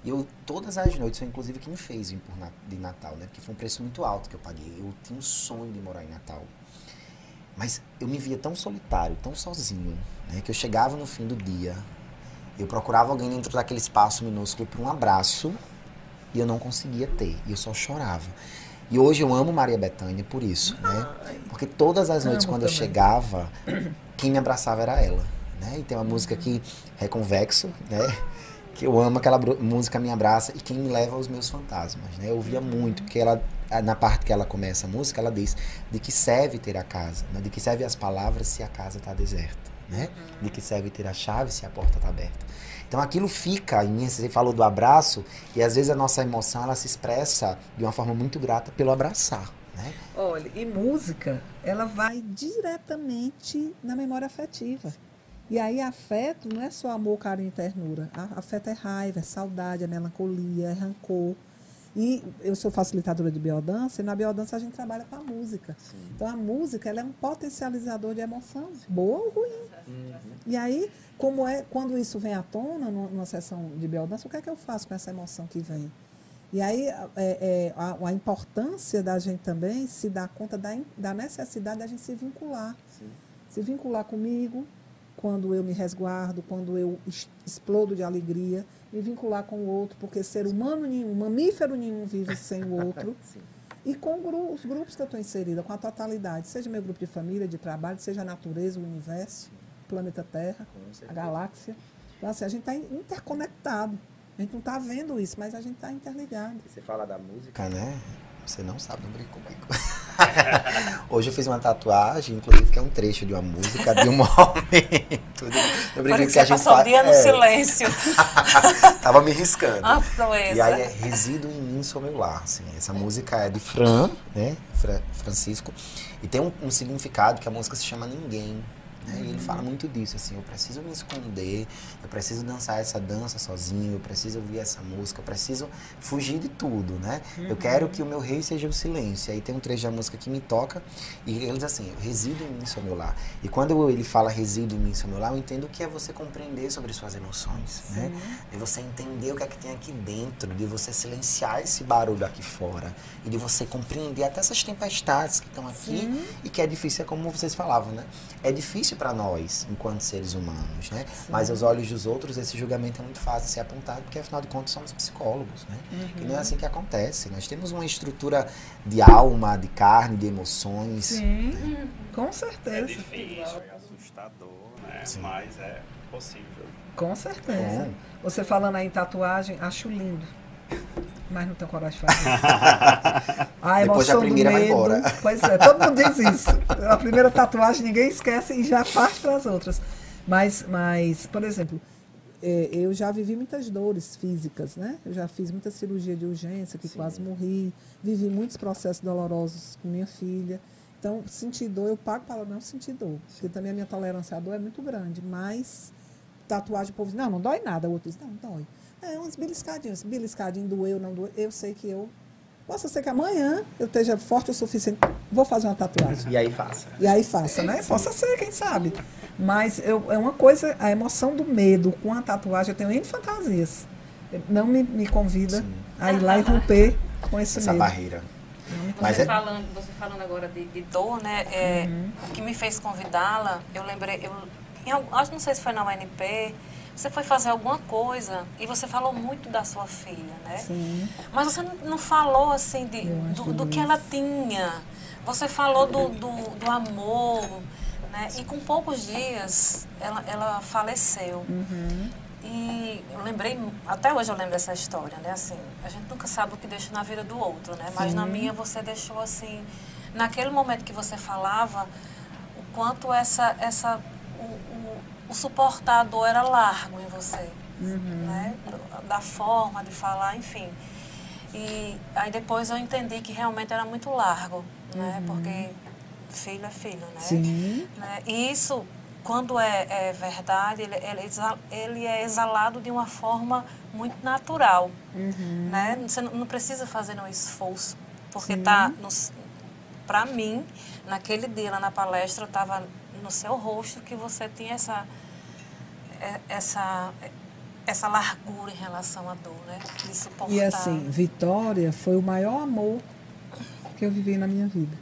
Eu, todas as noites, foi inclusive quem fez vir por de Natal, né? Porque foi um preço muito alto que eu paguei. Eu tinha um sonho de morar em Natal. Mas eu me via tão solitário, tão sozinho, né? Que eu chegava no fim do dia, eu procurava alguém dentro daquele espaço minúsculo para um abraço e eu não conseguia ter. E eu só chorava. E hoje eu amo Maria Bethânia por isso, né? Porque todas as noites, quando também. eu chegava, quem me abraçava era ela. Né? E tem uma música aqui, Reconvexo, né? Que eu amo aquela música Me Abraça e quem me leva aos meus fantasmas, né? Eu ouvia muito, porque ela, na parte que ela começa a música, ela diz de que serve ter a casa, né? de que serve as palavras se a casa está deserta, né? Uhum. De que serve ter a chave se a porta está aberta. Então aquilo fica em mim, você falou do abraço, e às vezes a nossa emoção ela se expressa de uma forma muito grata pelo abraçar. Né? Olha, e música, ela vai diretamente na memória afetiva. E aí, afeto não é só amor, carinho e ternura. Afeto é raiva, é saudade, é melancolia, é rancor. E eu sou facilitadora de biodança, e na biodança a gente trabalha com a música. Sim. Então, a música ela é um potencializador de emoção, boa ou ruim. Uhum. E aí, como é, quando isso vem à tona numa sessão de biodança, o que é que eu faço com essa emoção que vem? E aí, é, é, a, a, importância da gente também se dar conta da, da necessidade da gente se vincular. Sim. Se vincular comigo, quando eu me resguardo, quando eu explodo de alegria, me vincular com o outro, porque ser humano nenhum, mamífero nenhum vive sem o outro. e com os grupos que eu estou inserida, com a totalidade, seja meu grupo de família, de trabalho, seja a natureza, o universo, o planeta Terra, a galáxia. Então, assim, a gente está interconectado. A gente não está vendo isso, mas a gente está interligado. Você fala da música, né? Você não sabe, não brinca comigo. Hoje eu fiz uma tatuagem, inclusive, que é um trecho de uma música, de um momento. Eu brinquei que, que a gente passou o dia no é, silêncio. Tava me riscando. Ah. E aí é Resido em mim, sou meu lar. Assim. Essa música é de Fran, né? Fra Francisco. E tem um, um significado que a música se chama Ninguém. Né? E ele fala muito disso, assim, eu preciso me esconder, eu preciso dançar essa dança sozinho, eu preciso ouvir essa música, eu preciso fugir de tudo, né? Uhum. Eu quero que o meu rei seja o silêncio. E aí tem um trecho da música que me toca e ele diz assim, resido em mim, sou meu lar. E quando ele fala resido em mim, sou meu lar, eu entendo que é você compreender sobre suas emoções, né? Sim. né? De você entender o que é que tem aqui dentro, de você silenciar esse barulho aqui fora e de você compreender até essas tempestades que estão aqui Sim. e que é difícil, é como vocês falavam, né? É difícil para nós, enquanto seres humanos, né? Sim. Mas aos olhos dos outros, esse julgamento é muito fácil de ser apontado, porque afinal de contas somos psicólogos, né? Uhum. E não é assim que acontece. Nós temos uma estrutura de alma, de carne, de emoções. Sim, né? com certeza. É difícil, é assustador, né? Sim. Mas é possível. Com certeza. Bom. Você falando aí em tatuagem, acho lindo mas não tenho coragem de fazer. A Depois a primeira medo, vai embora. Pois é, todo mundo diz isso. A primeira tatuagem ninguém esquece e já parte para as outras. Mas, mas, por exemplo, é, eu já vivi muitas dores físicas, né? Eu já fiz muita cirurgia de urgência, que Sim. quase morri. Vivi muitos processos dolorosos com minha filha. Então, sentir dor, eu pago para não sentir dor. Porque também a minha tolerância à dor é muito grande. Mas, tatuagem, o povo diz, não, não dói nada. O outro diz, não, dói. É, uns beliscadinhos. Beliscadinho doeu, não doeu. Eu sei que eu. Possa ser que amanhã eu esteja forte o suficiente. Vou fazer uma tatuagem. E aí faça. E aí faça, né? Sim. Possa ser, quem sabe. Mas eu, é uma coisa, a emoção do medo com a tatuagem, eu tenho N fantasias. Não me, me convida Sim. a ir lá e romper com esse Essa medo. barreira. Você, Mas é... falando, você falando agora de, de dor, né? É, uhum. O que me fez convidá-la, eu lembrei, eu, em, acho não sei se foi na UNP, você foi fazer alguma coisa e você falou muito da sua filha, né? Sim. Mas você não falou assim de, do, do que ela tinha. Você falou do, do, do amor, né? E com poucos dias ela, ela faleceu. Uhum. E eu lembrei, até hoje eu lembro dessa história, né? Assim, a gente nunca sabe o que deixa na vida do outro, né? Mas Sim. na minha você deixou assim, naquele momento que você falava, o quanto essa, essa o suportador era largo em você, uhum. né? Da forma de falar, enfim. E aí depois eu entendi que realmente era muito largo, né? Uhum. Porque filho é filho, né? Sim. Né? E isso, quando é, é verdade, ele, ele, ele, é exalado de uma forma muito natural, uhum. né? Você não precisa fazer um esforço, porque Sim. tá para mim, naquele dia lá na palestra, eu estava no seu rosto que você tinha essa, é, essa, essa largura em relação à dor, né? De suportar. E assim, Vitória foi o maior amor que eu vivi na minha vida.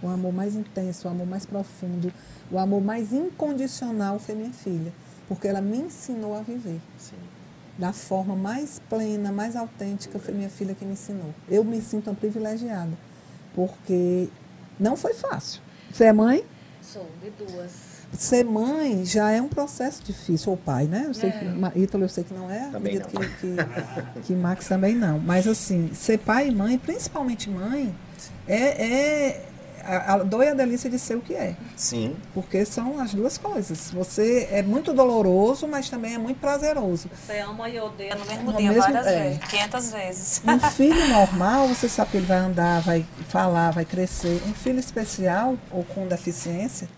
O amor mais intenso, o amor mais profundo, o amor mais incondicional foi minha filha. Porque ela me ensinou a viver. Sim. Da forma mais plena, mais autêntica, foi minha filha que me ensinou. Eu me sinto uma privilegiada. Porque não foi fácil. Você é mãe? Sou, de duas. Ser mãe já é um processo difícil, ou pai, né? Eu sei é. que Ítalo eu sei que não é, também não. Que, que, que Max também não. Mas assim, ser pai e mãe, principalmente mãe, é, é a, a dor e a delícia de ser o que é. Sim. Porque são as duas coisas. Você é muito doloroso, mas também é muito prazeroso. Você ama e odeia no mesmo no dia mesmo, várias é. vezes, 500 vezes. Um filho normal, você sabe que ele vai andar, vai falar, vai crescer. Um filho especial ou com deficiência,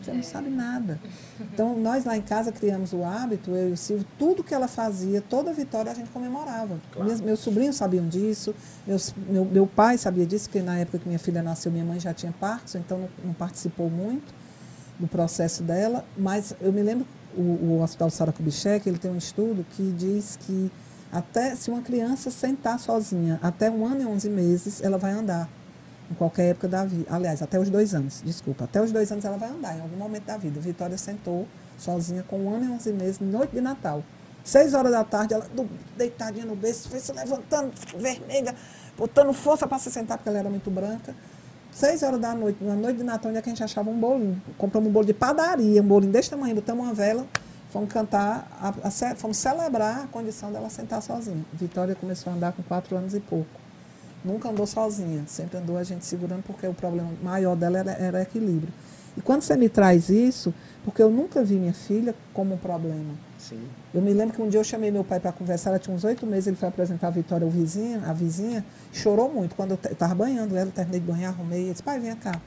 você não sabe nada. Então, nós lá em casa criamos o hábito, eu e o Silvio, tudo que ela fazia, toda vitória a gente comemorava. Claro. Meus, meus sobrinhos sabiam disso, meus, meu, meu pai sabia disso, porque na época que minha filha nasceu, minha mãe já tinha Parkinson, então não, não participou muito do processo dela. Mas eu me lembro, o, o Hospital Sara Kubitschek, ele tem um estudo que diz que até se uma criança sentar sozinha até um ano e onze meses, ela vai andar em qualquer época da vida. Aliás, até os dois anos, desculpa. Até os dois anos ela vai andar, em algum momento da vida. Vitória sentou sozinha com um ano e onze meses, noite de Natal. Seis horas da tarde, ela deitadinha no berço, foi se levantando, vermelha, botando força para se sentar, porque ela era muito branca. Seis horas da noite, na noite de Natal, onde é que a gente achava um bolinho? Compramos um bolo de padaria, um bolinho desse tamanho, botamos uma vela, fomos cantar, a, a, fomos celebrar a condição dela sentar sozinha. Vitória começou a andar com quatro anos e pouco. Nunca andou sozinha, sempre andou a gente segurando, porque o problema maior dela era, era equilíbrio. E quando você me traz isso, porque eu nunca vi minha filha como um problema. Sim. Eu me lembro que um dia eu chamei meu pai para conversar, ela tinha uns oito meses, ele foi apresentar a Vitória, o vizinho, a vizinha, chorou muito. Quando eu estava banhando ela, terminei de banhar, arrumei, ele disse, pai, vem cá,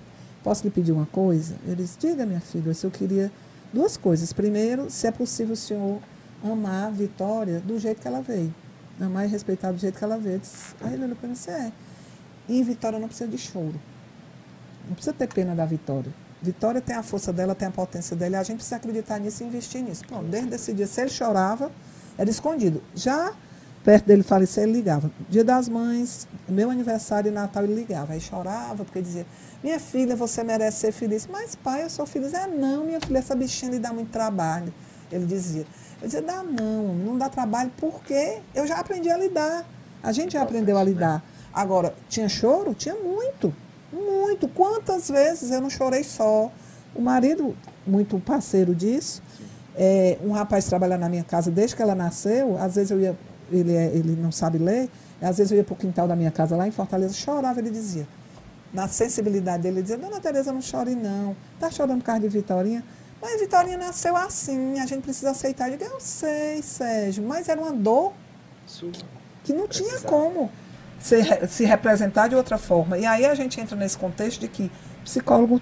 posso lhe pedir uma coisa? Ele disse, diga, minha filha, se eu queria duas coisas. Primeiro, se é possível o senhor amar a Vitória do jeito que ela veio. Amar e respeitar do jeito que ela. Disse, Aí ele olhou para mim e é. E Vitória não precisa de choro. Não precisa ter pena da Vitória. Vitória tem a força dela, tem a potência dela, a gente precisa acreditar nisso e investir nisso. Pronto, desde esse dia, se ele chorava, era escondido. Já perto dele falecer, ele ligava. Dia das mães, meu aniversário e Natal, ele ligava. Aí chorava, porque dizia, minha filha, você merece ser feliz. Mas, pai, eu sou feliz. É, não, minha filha, essa bichinha lhe dá muito trabalho. Ele dizia. Eu dizia, dá não, não dá trabalho, porque eu já aprendi a lidar. A gente já aprendeu a lidar. Agora, tinha choro? Tinha muito. Muito. Quantas vezes eu não chorei só? O marido, muito parceiro disso, é, um rapaz trabalha na minha casa desde que ela nasceu, às vezes eu ia, ele, é, ele não sabe ler, às vezes eu ia para o quintal da minha casa lá em Fortaleza, chorava, ele dizia. Na sensibilidade dele, ele dizia, Dona Tereza, não chore não. Está chorando por causa de Vitorinha? Mas Vitorinha nasceu assim, a gente precisa aceitar. Eu digo, eu sei, Sérgio, mas era uma dor que não tinha Precisava. como se, se representar de outra forma. E aí a gente entra nesse contexto de que psicólogo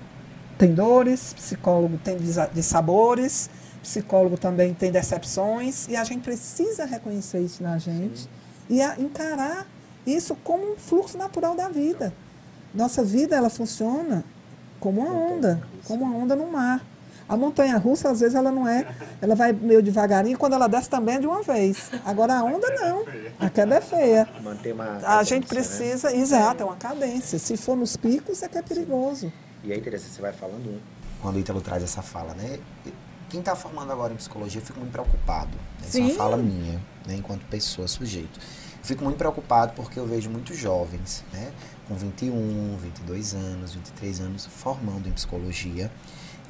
tem dores, psicólogo tem dissabores, psicólogo também tem decepções, e a gente precisa reconhecer isso na gente e a- encarar isso como um fluxo natural da vida. Nossa vida ela funciona como uma onda, como uma onda no mar. A montanha russa, às vezes, ela não é, ela vai meio devagarinho, quando ela desce também é de uma vez. Agora a onda não, a queda é feia. Manter uma. A gente cadência, né? precisa, exato, é uma cadência. Se for nos picos, é que é perigoso. E aí, Teresa, você vai falando um. Quando o Ítalo traz essa fala, né? Quem está formando agora em psicologia, eu fico muito preocupado. Né? Isso é uma Sim. fala minha, né? enquanto pessoa, sujeito. Eu fico muito preocupado porque eu vejo muitos jovens, né? Com 21, 22 anos, 23 anos, formando em psicologia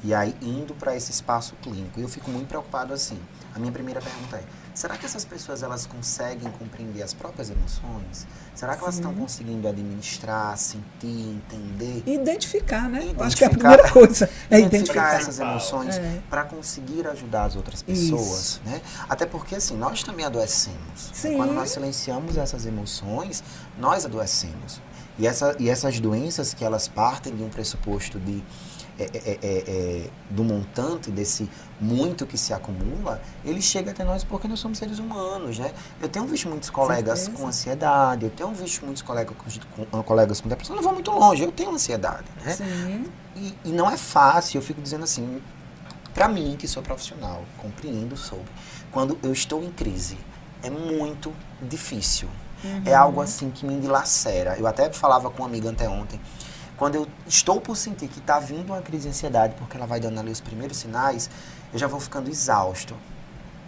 e aí indo para esse espaço clínico. E eu fico muito preocupado assim. A minha primeira pergunta é: será que essas pessoas elas conseguem compreender as próprias emoções? Será que elas Sim. estão conseguindo administrar, sentir, entender? Identificar, né? Identificar. acho que é a primeira coisa. É identificar identificar. essas emoções É. para conseguir ajudar as outras pessoas, né? Até porque assim, nós também adoecemos. né? Sim. Quando nós silenciamos essas emoções, nós adoecemos. E, essa, e essas doenças que elas partem de um pressuposto de é, é, é, é, do montante desse muito que se acumula, ele chega até nós porque nós somos seres humanos, né? Eu tenho visto muitos colegas Certeza. com ansiedade, eu tenho visto muitos colegas com, com- colegas com depressão, eu não vou muito longe, eu tenho ansiedade, né? E, e não é fácil, eu fico dizendo assim, pra mim que sou profissional, compreendo sobre. Quando eu estou em crise, é muito difícil. É algo assim que me dilacera. Eu até falava com uma amiga anteontem. Quando eu estou por sentir que está vindo uma crise de ansiedade, porque ela vai dando ali os primeiros sinais, eu já vou ficando exausto.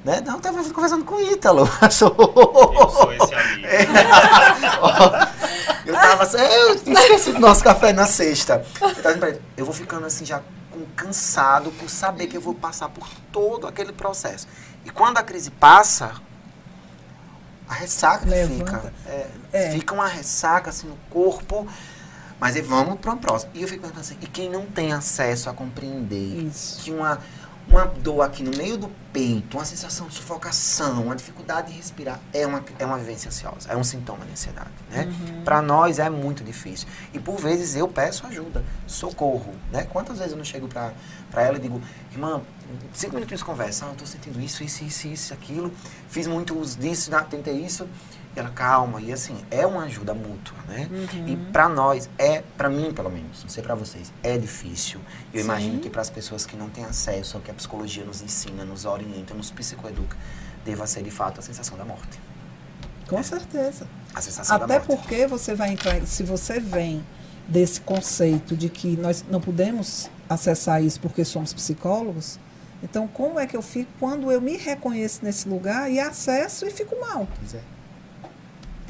Né? Não, eu tava conversando com o Ítalo. Eu sou esse amigo. Eu tava assim, eu esqueci do nosso café na sexta. Eu, eu vou ficando assim já com- cansado por saber que eu vou passar por todo aquele processo. E quando a crise passa, a ressaca Levanta. fica. É, É. Fica uma ressaca assim no corpo. Mas aí vamos para o próximo. E eu fico pensando assim, e quem não tem acesso a compreender Isso. que uma, uma dor aqui no meio do peito, uma sensação de sufocação, uma dificuldade de respirar, é uma, é uma vivência ansiosa, é um sintoma de ansiedade. Né? Para nós é muito difícil. E por vezes eu peço ajuda, socorro. Né? Quantas vezes eu não chego para ela e digo, irmã, cinco minutinhos de conversa, ah, eu estou sentindo isso, isso, isso, isso, aquilo, fiz muito uso disso, né, tentei isso. Ela, calma, e assim, é uma ajuda mútua, né? E para nós, é, para mim pelo menos, não sei para vocês, é difícil. Eu Sim. imagino que para as pessoas que não têm acesso ao que a psicologia nos ensina, nos orienta, nos psicoeduca, deva ser de fato a sensação da morte. Com certeza. A sensação Até da morte. porque você vai entrar, se você vem desse conceito de que nós não podemos acessar isso porque somos psicólogos, então como é que eu fico quando eu me reconheço nesse lugar e acesso e fico mal? Pois é.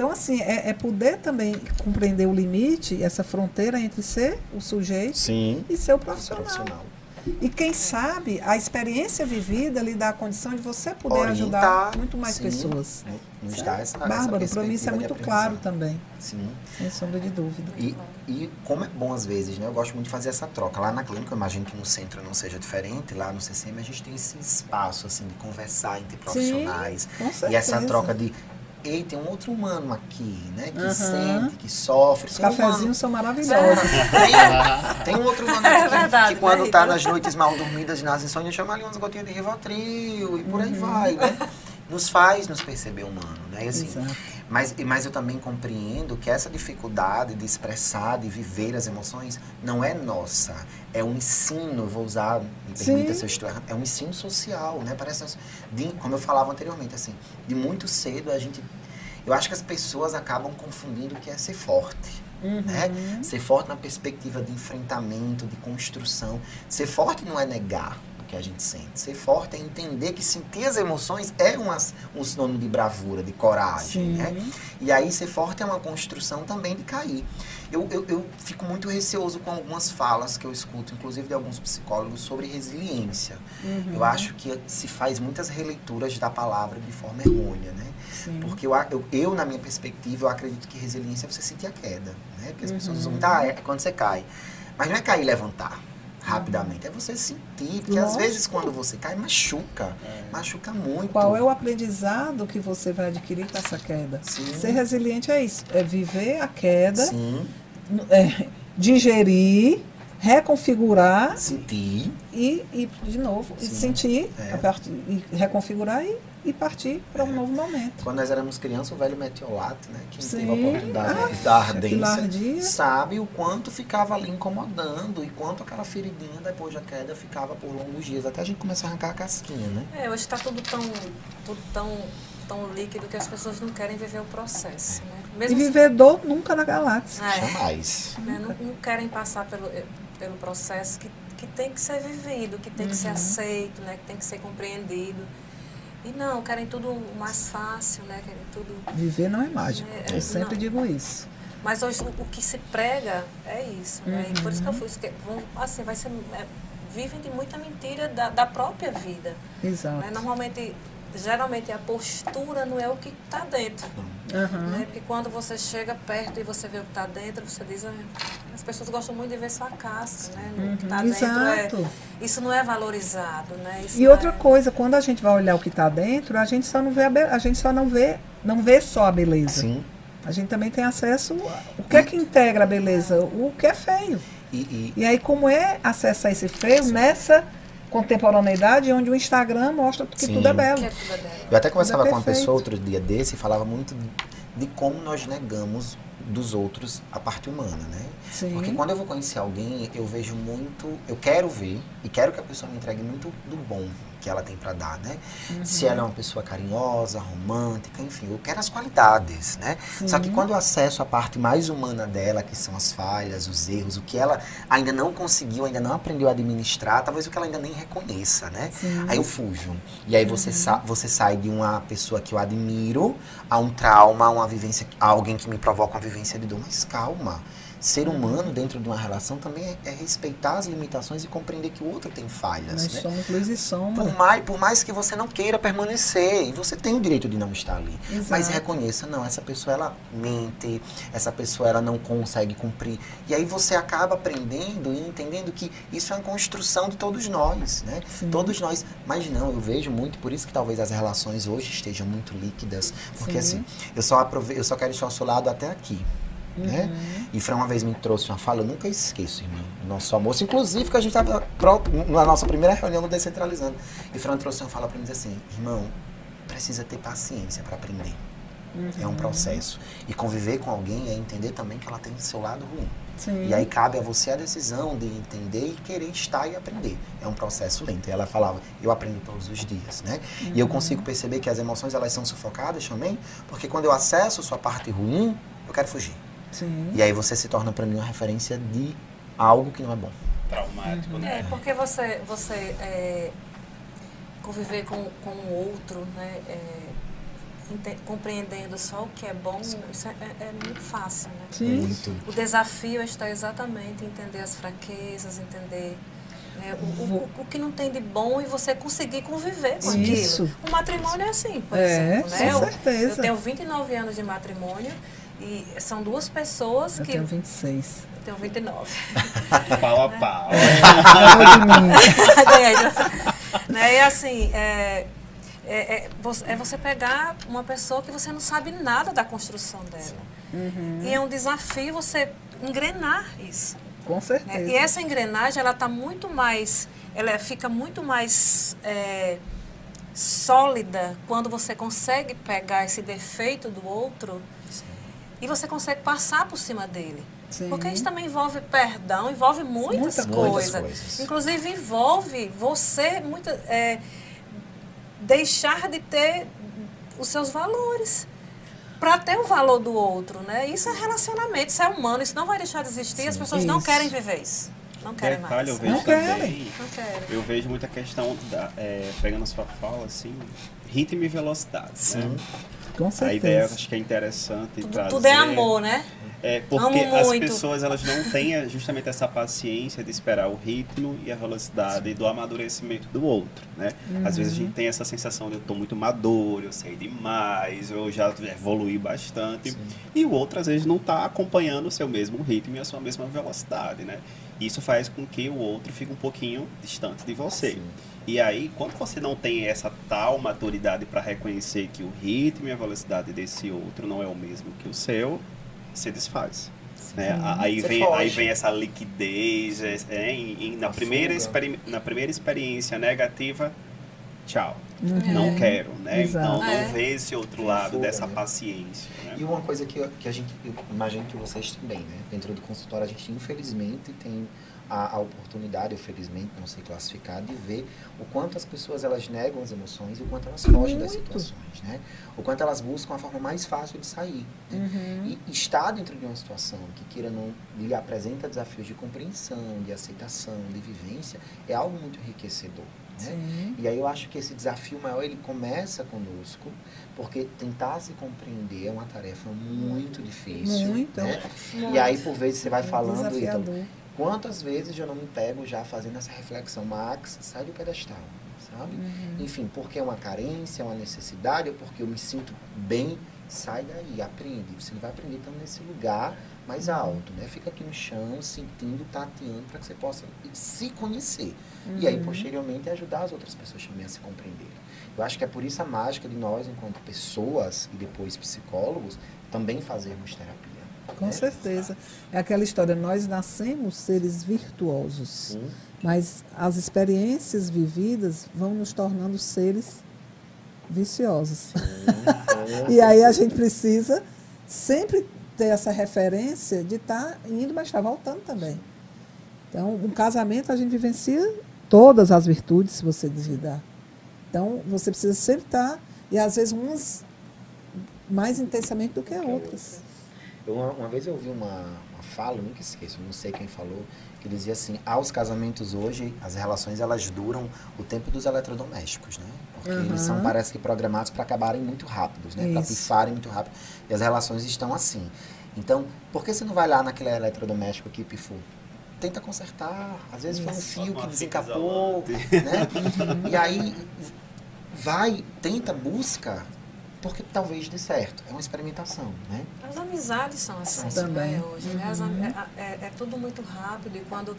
Então, assim, é, é poder também compreender o limite, essa fronteira entre ser o sujeito Sim. e ser o profissional. Profissional. E quem sabe a experiência vivida lhe dá a condição de você poder Orientar, ajudar muito mais sim. pessoas. Não está essa, Bárbaro, para mim isso é muito claro também, Sim. sem sombra de dúvida. E, e como é bom às vezes, né? Eu gosto muito de fazer essa troca. Lá na clínica, eu imagino que no centro não seja diferente. Lá no CCM a gente tem esse espaço, assim, de conversar entre profissionais. Com e certeza. essa troca de, ei, tem um outro humano aqui, né? Que Aham. sente, que sofre. Os Tem humano- cafezinhos são maravilhosos. Tem, tem um outro humano É aqui verdade, que quando né, tá Igor? nas noites mal dormidas, nas insônias, chama ali umas gotinhas de Rivotril e por aí Uhum. vai, né? Nos faz nos perceber humano, né? Assim, Exato. mas, mas eu também compreendo que essa dificuldade de expressar, de viver as emoções, não é nossa. É um ensino, vou usar, me permita Sim. se eu estou errado, é um ensino social, né? Parece, de, como eu falava anteriormente, assim, de muito cedo a gente... Eu acho que as pessoas acabam confundindo o que é ser forte. Uhum. Né? Ser forte na perspectiva de enfrentamento, de construção. Ser forte não é negar que a gente sente. Ser forte é entender que sentir as emoções é uma, um sinônimo de bravura, de coragem. Sim. Né? E aí ser forte é uma construção também de cair. Eu, eu, eu fico muito receoso com algumas falas que eu escuto, inclusive de alguns psicólogos, sobre resiliência. Uhum. Eu acho que se faz muitas releituras da palavra de forma errônea, né? Sim. Porque eu, eu, eu, na minha perspectiva, eu acredito que resiliência é você sentir a queda, né? Porque as pessoas Uhum. usam muito, ah, é quando você cai. Mas não é cair e levantar rapidamente, é você sentir. Porque às Lógico. vezes quando você cai, machuca. Machuca muito. Qual é o aprendizado que você vai adquirir com essa queda? Sim. Ser resiliente é isso, é viver a queda, Sim, é, digerir, reconfigurar sentir. e, e de novo, Sim. sentir, É. a partir, e reconfigurar e, e partir para um novo momento. Quando nós éramos crianças, o velho metiolato, né? Quem teve a Sim. oportunidade Ah, de dar ardência, sabe o quanto ficava ali incomodando e quanto aquela feridinha depois da queda ficava por longos dias, até a gente começar a arrancar a casquinha, né? É, hoje está tudo tão, tudo tão, tão líquido que as pessoas não querem viver o processo, né? E Mesmo viver dor nunca na galáxia. É, Jamais. né? não, não querem passar pelo, eh, pelo processo que, que tem que ser vivido, que tem que ser aceito, né? que tem que ser compreendido. E não, querem tudo mais fácil, né? Querem tudo. Viver não é mágico. É, Eu sempre não. digo isso. Mas hoje o, o que se prega é isso, né? E por isso que eu fui. que vão- Assim, vai ser. é, vivem de muita mentira da, da própria vida. Exato. Né? Normalmente, geralmente a postura não é o que está dentro. Aham. Né? Porque quando você chega perto e você vê o que está dentro, você diz, ah, as pessoas gostam muito de ver sua casca, né? O que está Uhum, dentro é, exato. isso não é valorizado, né? Isso E outra é- coisa, quando a gente vai olhar o que está dentro, a gente só não vê a, be- a gente só não vê, não vê só a beleza. Sim. A gente também tem acesso a- o que é que integra a beleza, o que é feio. E, e- E aí como é acessar esse feio nessa contemporaneidade onde o Instagram mostra que Sim. tudo é que belo. é tudo é dela. eu até conversava é com uma pessoa outro dia desse e falava muito de como nós negamos dos outros a parte humana, né? Sim. Porque quando eu vou conhecer alguém, eu vejo muito, eu quero ver e quero que a pessoa me entregue muito do bom que ela tem para dar, né? Se ela é uma pessoa carinhosa, romântica, enfim, eu quero as qualidades, né? Só que quando eu acesso a parte mais humana dela, que são as falhas, os erros, o que ela ainda não conseguiu, ainda não aprendeu a administrar, talvez o que ela ainda nem reconheça, né? Sim. Aí eu fujo. E aí você, sa você sai de uma pessoa que eu admiro a um trauma, a uma vivência, a alguém que me provoca uma vivência de dor. Mas calma. Ser humano dentro de uma relação também é, é respeitar as limitações e compreender que o outro tem falhas. Nós Né? somos luz e sombra. Por mais, por mais que você não queira permanecer, e você tem o direito de não estar ali. Exato. Mas reconheça, não, essa pessoa ela mente, essa pessoa ela não consegue cumprir. E aí você acaba aprendendo e entendendo que isso é uma construção de todos nós, né? Sim. Todos nós. Mas não, eu vejo muito, por isso que talvez as relações hoje estejam muito líquidas. Porque Sim. assim, eu só, aprove eu só quero estar ao seu lado até aqui. Né? Uhum. E Fran uma vez me trouxe uma fala, eu nunca esqueço, irmão. Nosso almoço, inclusive, que a gente estava na nossa primeira reunião Descentralizando. E Fran trouxe uma fala para mim dizer assim: irmão, precisa ter paciência para aprender. É Uhum. um processo. E conviver com alguém é entender também que ela tem seu lado ruim. Sim. E aí cabe a você a decisão de entender e querer estar e aprender. É um processo lento. E ela falava, eu aprendo todos os dias, né? E eu consigo perceber que as emoções elas são sufocadas também, porque quando eu acesso sua parte ruim, eu quero fugir. Sim. E aí você se torna para mim uma referência de algo que não é bom. Traumático, né? É, porque você, você é, conviver com, com o outro, né? é, ente- compreendendo só o que é bom, isso é, é- é muito fácil, né? Sim. Muito. O desafio está exatamente em entender as fraquezas, entender né? O, o, o, que não tem de bom e você conseguir conviver com Isso. aquilo. O matrimônio é assim, por é, exemplo. Né? Com certeza. Eu, eu tenho 29 anos de matrimônio e são duas pessoas eu que. Eu tenho 26. Eu tenho 29. pau a pau. né? E assim, é, é, é, é, você pegar uma pessoa que você não sabe nada da construção dela. Uhum. E é um desafio você engrenar isso. Com certeza. É, e essa engrenagem, ela está muito mais, ela fica muito mais é, sólida quando você consegue pegar esse defeito do outro. E você consegue passar por cima dele. Sim. Porque isso também envolve perdão, envolve muitas, Muita, coisas. muitas coisas. Inclusive envolve você muita, é, deixar de ter os seus valores para ter o valor do outro, né? Isso é relacionamento, isso é humano, isso não vai deixar de existir. Sim, As pessoas isso. não querem viver isso. Não querem Detalhe, mais. Eu vejo não também, querem. Não querem. Eu vejo muita questão, da, é, pegando a sua fala, assim, ritmo e velocidade. Sim. Né? Com certeza. A ideia acho que é interessante tudo, trazer. Tudo é amor, né? É, porque as pessoas elas não têm justamente essa paciência de esperar o ritmo e a velocidade do amadurecimento do outro, né? Uhum. Às vezes a gente uhum. tem essa sensação de eu estou muito maduro, eu sei demais, eu já evolui bastante. Sim. E o outro às vezes não está acompanhando o seu mesmo ritmo e a sua mesma velocidade, né? Isso faz com que o outro fique um pouquinho distante de você. Sim. E aí, quando você não tem essa tal maturidade para reconhecer que o ritmo e a velocidade desse outro não é o mesmo que o seu, se desfaz. Né? Aí, vem, aí vem essa liquidez, é, é em, em, na, primeira na primeira experiência negativa, tchau. Uhum. Não quero, né? Exato. Então não é. vê esse outro lado fuga, dessa né? paciência. Né? E uma coisa que, que a gente, eu imagino que vocês também, né? Dentro do consultório a gente infelizmente tem a, a, oportunidade, felizmente, não sei classificar, de ver o quanto as pessoas elas negam as emoções e o quanto elas fogem Muito. das situações, né? O quanto elas buscam a forma mais fácil de sair. Né? Uhum. E estar dentro de uma situação que queira não lhe apresenta desafios de compreensão, de aceitação, de vivência, é algo muito enriquecedor. Né? E aí eu acho que esse desafio maior ele começa conosco, porque tentar se compreender é uma tarefa muito difícil. Muito. Né? Muito. E aí por vezes você vai falando, então, Quantas vezes eu não me pego já fazendo essa reflexão, Max, sai do pedestal, sabe? Uhum. Enfim, porque é uma carência, é uma necessidade, ou porque eu me sinto bem, sai daí, aprende. Você não vai aprender estando nesse lugar mais uhum. alto, né? Fica aqui no chão, sentindo, tateando, para que você possa se conhecer. Uhum. E aí, uhum. posteriormente, ajudar as outras pessoas também a se compreenderem. Eu acho que é por isso a mágica de nós, enquanto pessoas e depois psicólogos, também fazermos terapia. Com é. certeza. É aquela história, nós nascemos seres virtuosos, Sim. mas as experiências vividas vão nos tornando seres viciosos. e aí a gente precisa sempre ter essa referência de estar tá indo, mas estar tá voltando também. Então, um casamento a gente vivencia todas as virtudes, se você desvidar. Então, você precisa sempre estar, tá, e às vezes umas mais intensamente do que outras. Eu, uma, uma vez eu ouvi uma, uma fala, eu nunca esqueço, não sei quem falou, que dizia assim, aos casamentos hoje, as relações elas duram o tempo dos eletrodomésticos, né? Porque uhum. eles são, parece que, programados para acabarem muito rápidos, né? Para pifarem muito rápido. E as relações estão assim. Então, por que você não vai lá naquele eletrodoméstico que pifou? Tenta consertar. Às vezes foi um fio que desencapou, né? e aí vai, tenta, busca porque talvez dê certo. É uma experimentação, né? As amizades são assim também né, hoje. Né? Uhum. É, é, é, tudo muito rápido e quando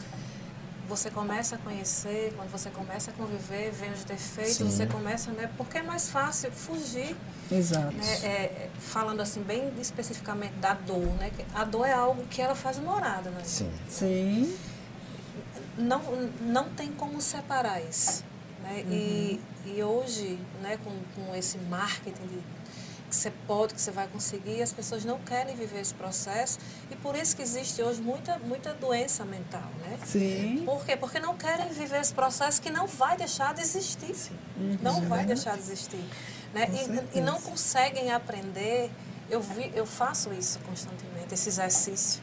você começa a conhecer, quando você começa a conviver, vem os defeitos, Sim. você começa, né? Porque é mais fácil fugir. Exato. Né, é, falando assim, bem especificamente da dor, né? A dor é algo que ela faz morada, né? Sim. Sim. Não, não tem como separar isso. Né? Uhum. E, e hoje, né, com, com esse marketing de, que você pode, que você vai conseguir, as pessoas não querem viver esse processo e por isso que existe hoje muita, muita doença mental, né? Sim. Por quê? Porque não querem viver esse processo que não vai deixar de existir. Uhum. Não vai deixar de existir. Né? E, e, não conseguem aprender, eu, vi, eu faço isso constantemente, esse exercício,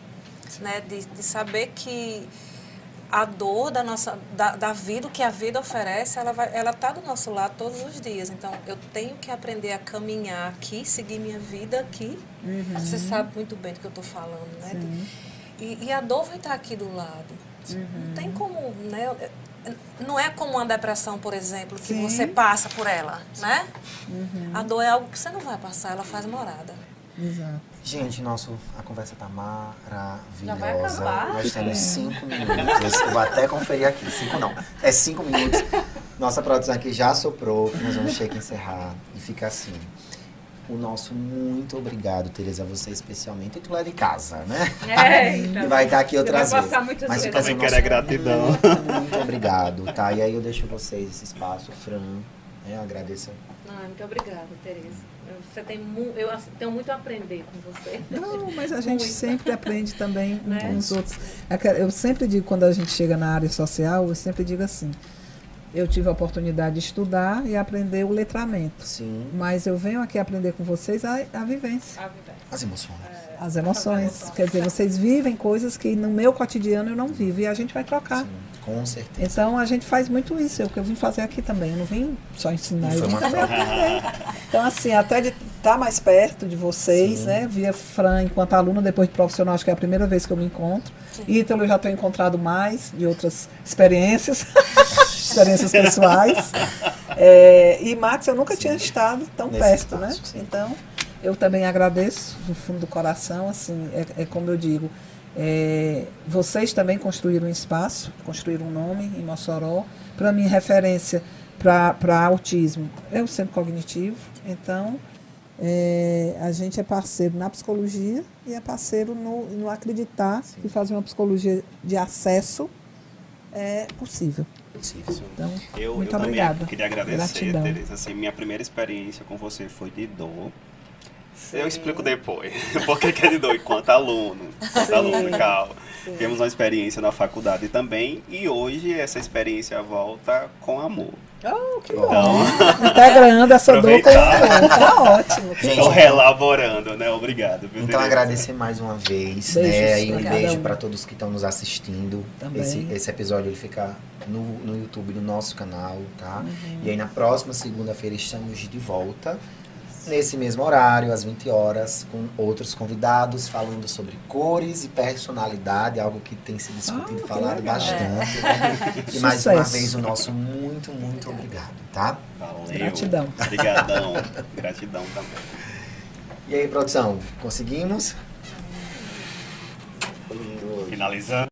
né? de, de saber que a dor da nossa da, da vida, o que a vida oferece, ela vai, ela está do nosso lado todos os dias. Então, eu tenho que aprender a caminhar aqui, seguir minha vida aqui. Uhum. Você sabe muito bem do que eu estou falando, né? E, e, a dor vai estar tá aqui do lado. Uhum. Não tem como, né? não é como uma depressão, por exemplo, que Sim. você passa por ela, né? A dor é algo que você não vai passar, ela faz morada. Exato. Gente, nosso, a conversa tá Já vai maravilhosa. acabar? Nós temos cinco minutos. Eu vou até conferir aqui. Cinco não. É cinco minutos. Nossa produção aqui já soprou, nós vamos ter que encerrar. E fica assim. O nosso muito obrigado, Tereza, a você especialmente. E tu lá de casa, né? É, então. E vai estar aqui Você outras vezes. Mas fica assim, Também nosso quero a gratidão. Muito, muito obrigado, tá? E aí eu deixo vocês esse espaço, Fran. Né? Eu agradeço. Ah, muito obrigada, Tereza. Eu- Você tem mu eu tenho muito a aprender com você. Não, mas a gente Muito. sempre aprende também Né? com os outros. Aquela- Eu sempre digo, quando a gente chega na área social, eu sempre digo assim, eu tive a oportunidade de estudar e aprender o letramento. Sim. Mas eu venho aqui aprender com vocês a, a vivência, A vida. As emoções. as emoções. emoções. Quer dizer, vocês vivem coisas que no meu cotidiano eu não vivo e a gente vai trocar. Sim, com certeza. Então a gente faz muito isso, é o que eu vim fazer aqui também. Eu não vim só ensinar, eu vim também aprender. Então, assim, até de estar mais perto de vocês, Sim. né? Via Fran enquanto aluna, depois de profissional, acho que é a primeira vez que eu me encontro. Ítalo eu já tenho encontrado mais de outras experiências, experiências pessoais. É, e Max, eu nunca tinha estado tão Nesse perto, né? espaço, sim. Então, eu também agradeço do fundo do coração, assim, é, é como eu digo, é, vocês também construíram um espaço, construíram um nome em Mossoró. Para mim, referência para autismo é o centro cognitivo. Então, é, a gente é parceiro na psicologia e é parceiro no, no acreditar que fazer uma psicologia de acesso é possível. Então, Eu, muito eu também obrigada. queria agradecer, Gratidão. Tereza. Assim, minha primeira experiência com você foi de dor. Eu explico depois. Por que que é de dor? Enquanto aluno. Enquanto aluno, calma. Temos uma experiência na faculdade também. E hoje essa experiência volta com amor. Oh, que bom. Então, Integrando essa dor com amor. Tá ótimo. estou relaborando, né? Obrigado. viu, Então agradecer mais uma vez, Beijos né? E um beijo para todos que estão nos assistindo. Também. Esse, esse episódio ele fica no, no YouTube, no nosso canal, tá? Uhum. E aí na próxima segunda-feira estamos de volta. Nesse mesmo horário, às 20 horas, com outros convidados falando sobre cores e personalidade, algo que tem se discutido Ah, e que falado legal. bastante. né? E mais uma vez o nosso muito, muito obrigado, tá? Valeu. Gratidão. Obrigadão. Gratidão também. E aí, produção, conseguimos? Finalizando.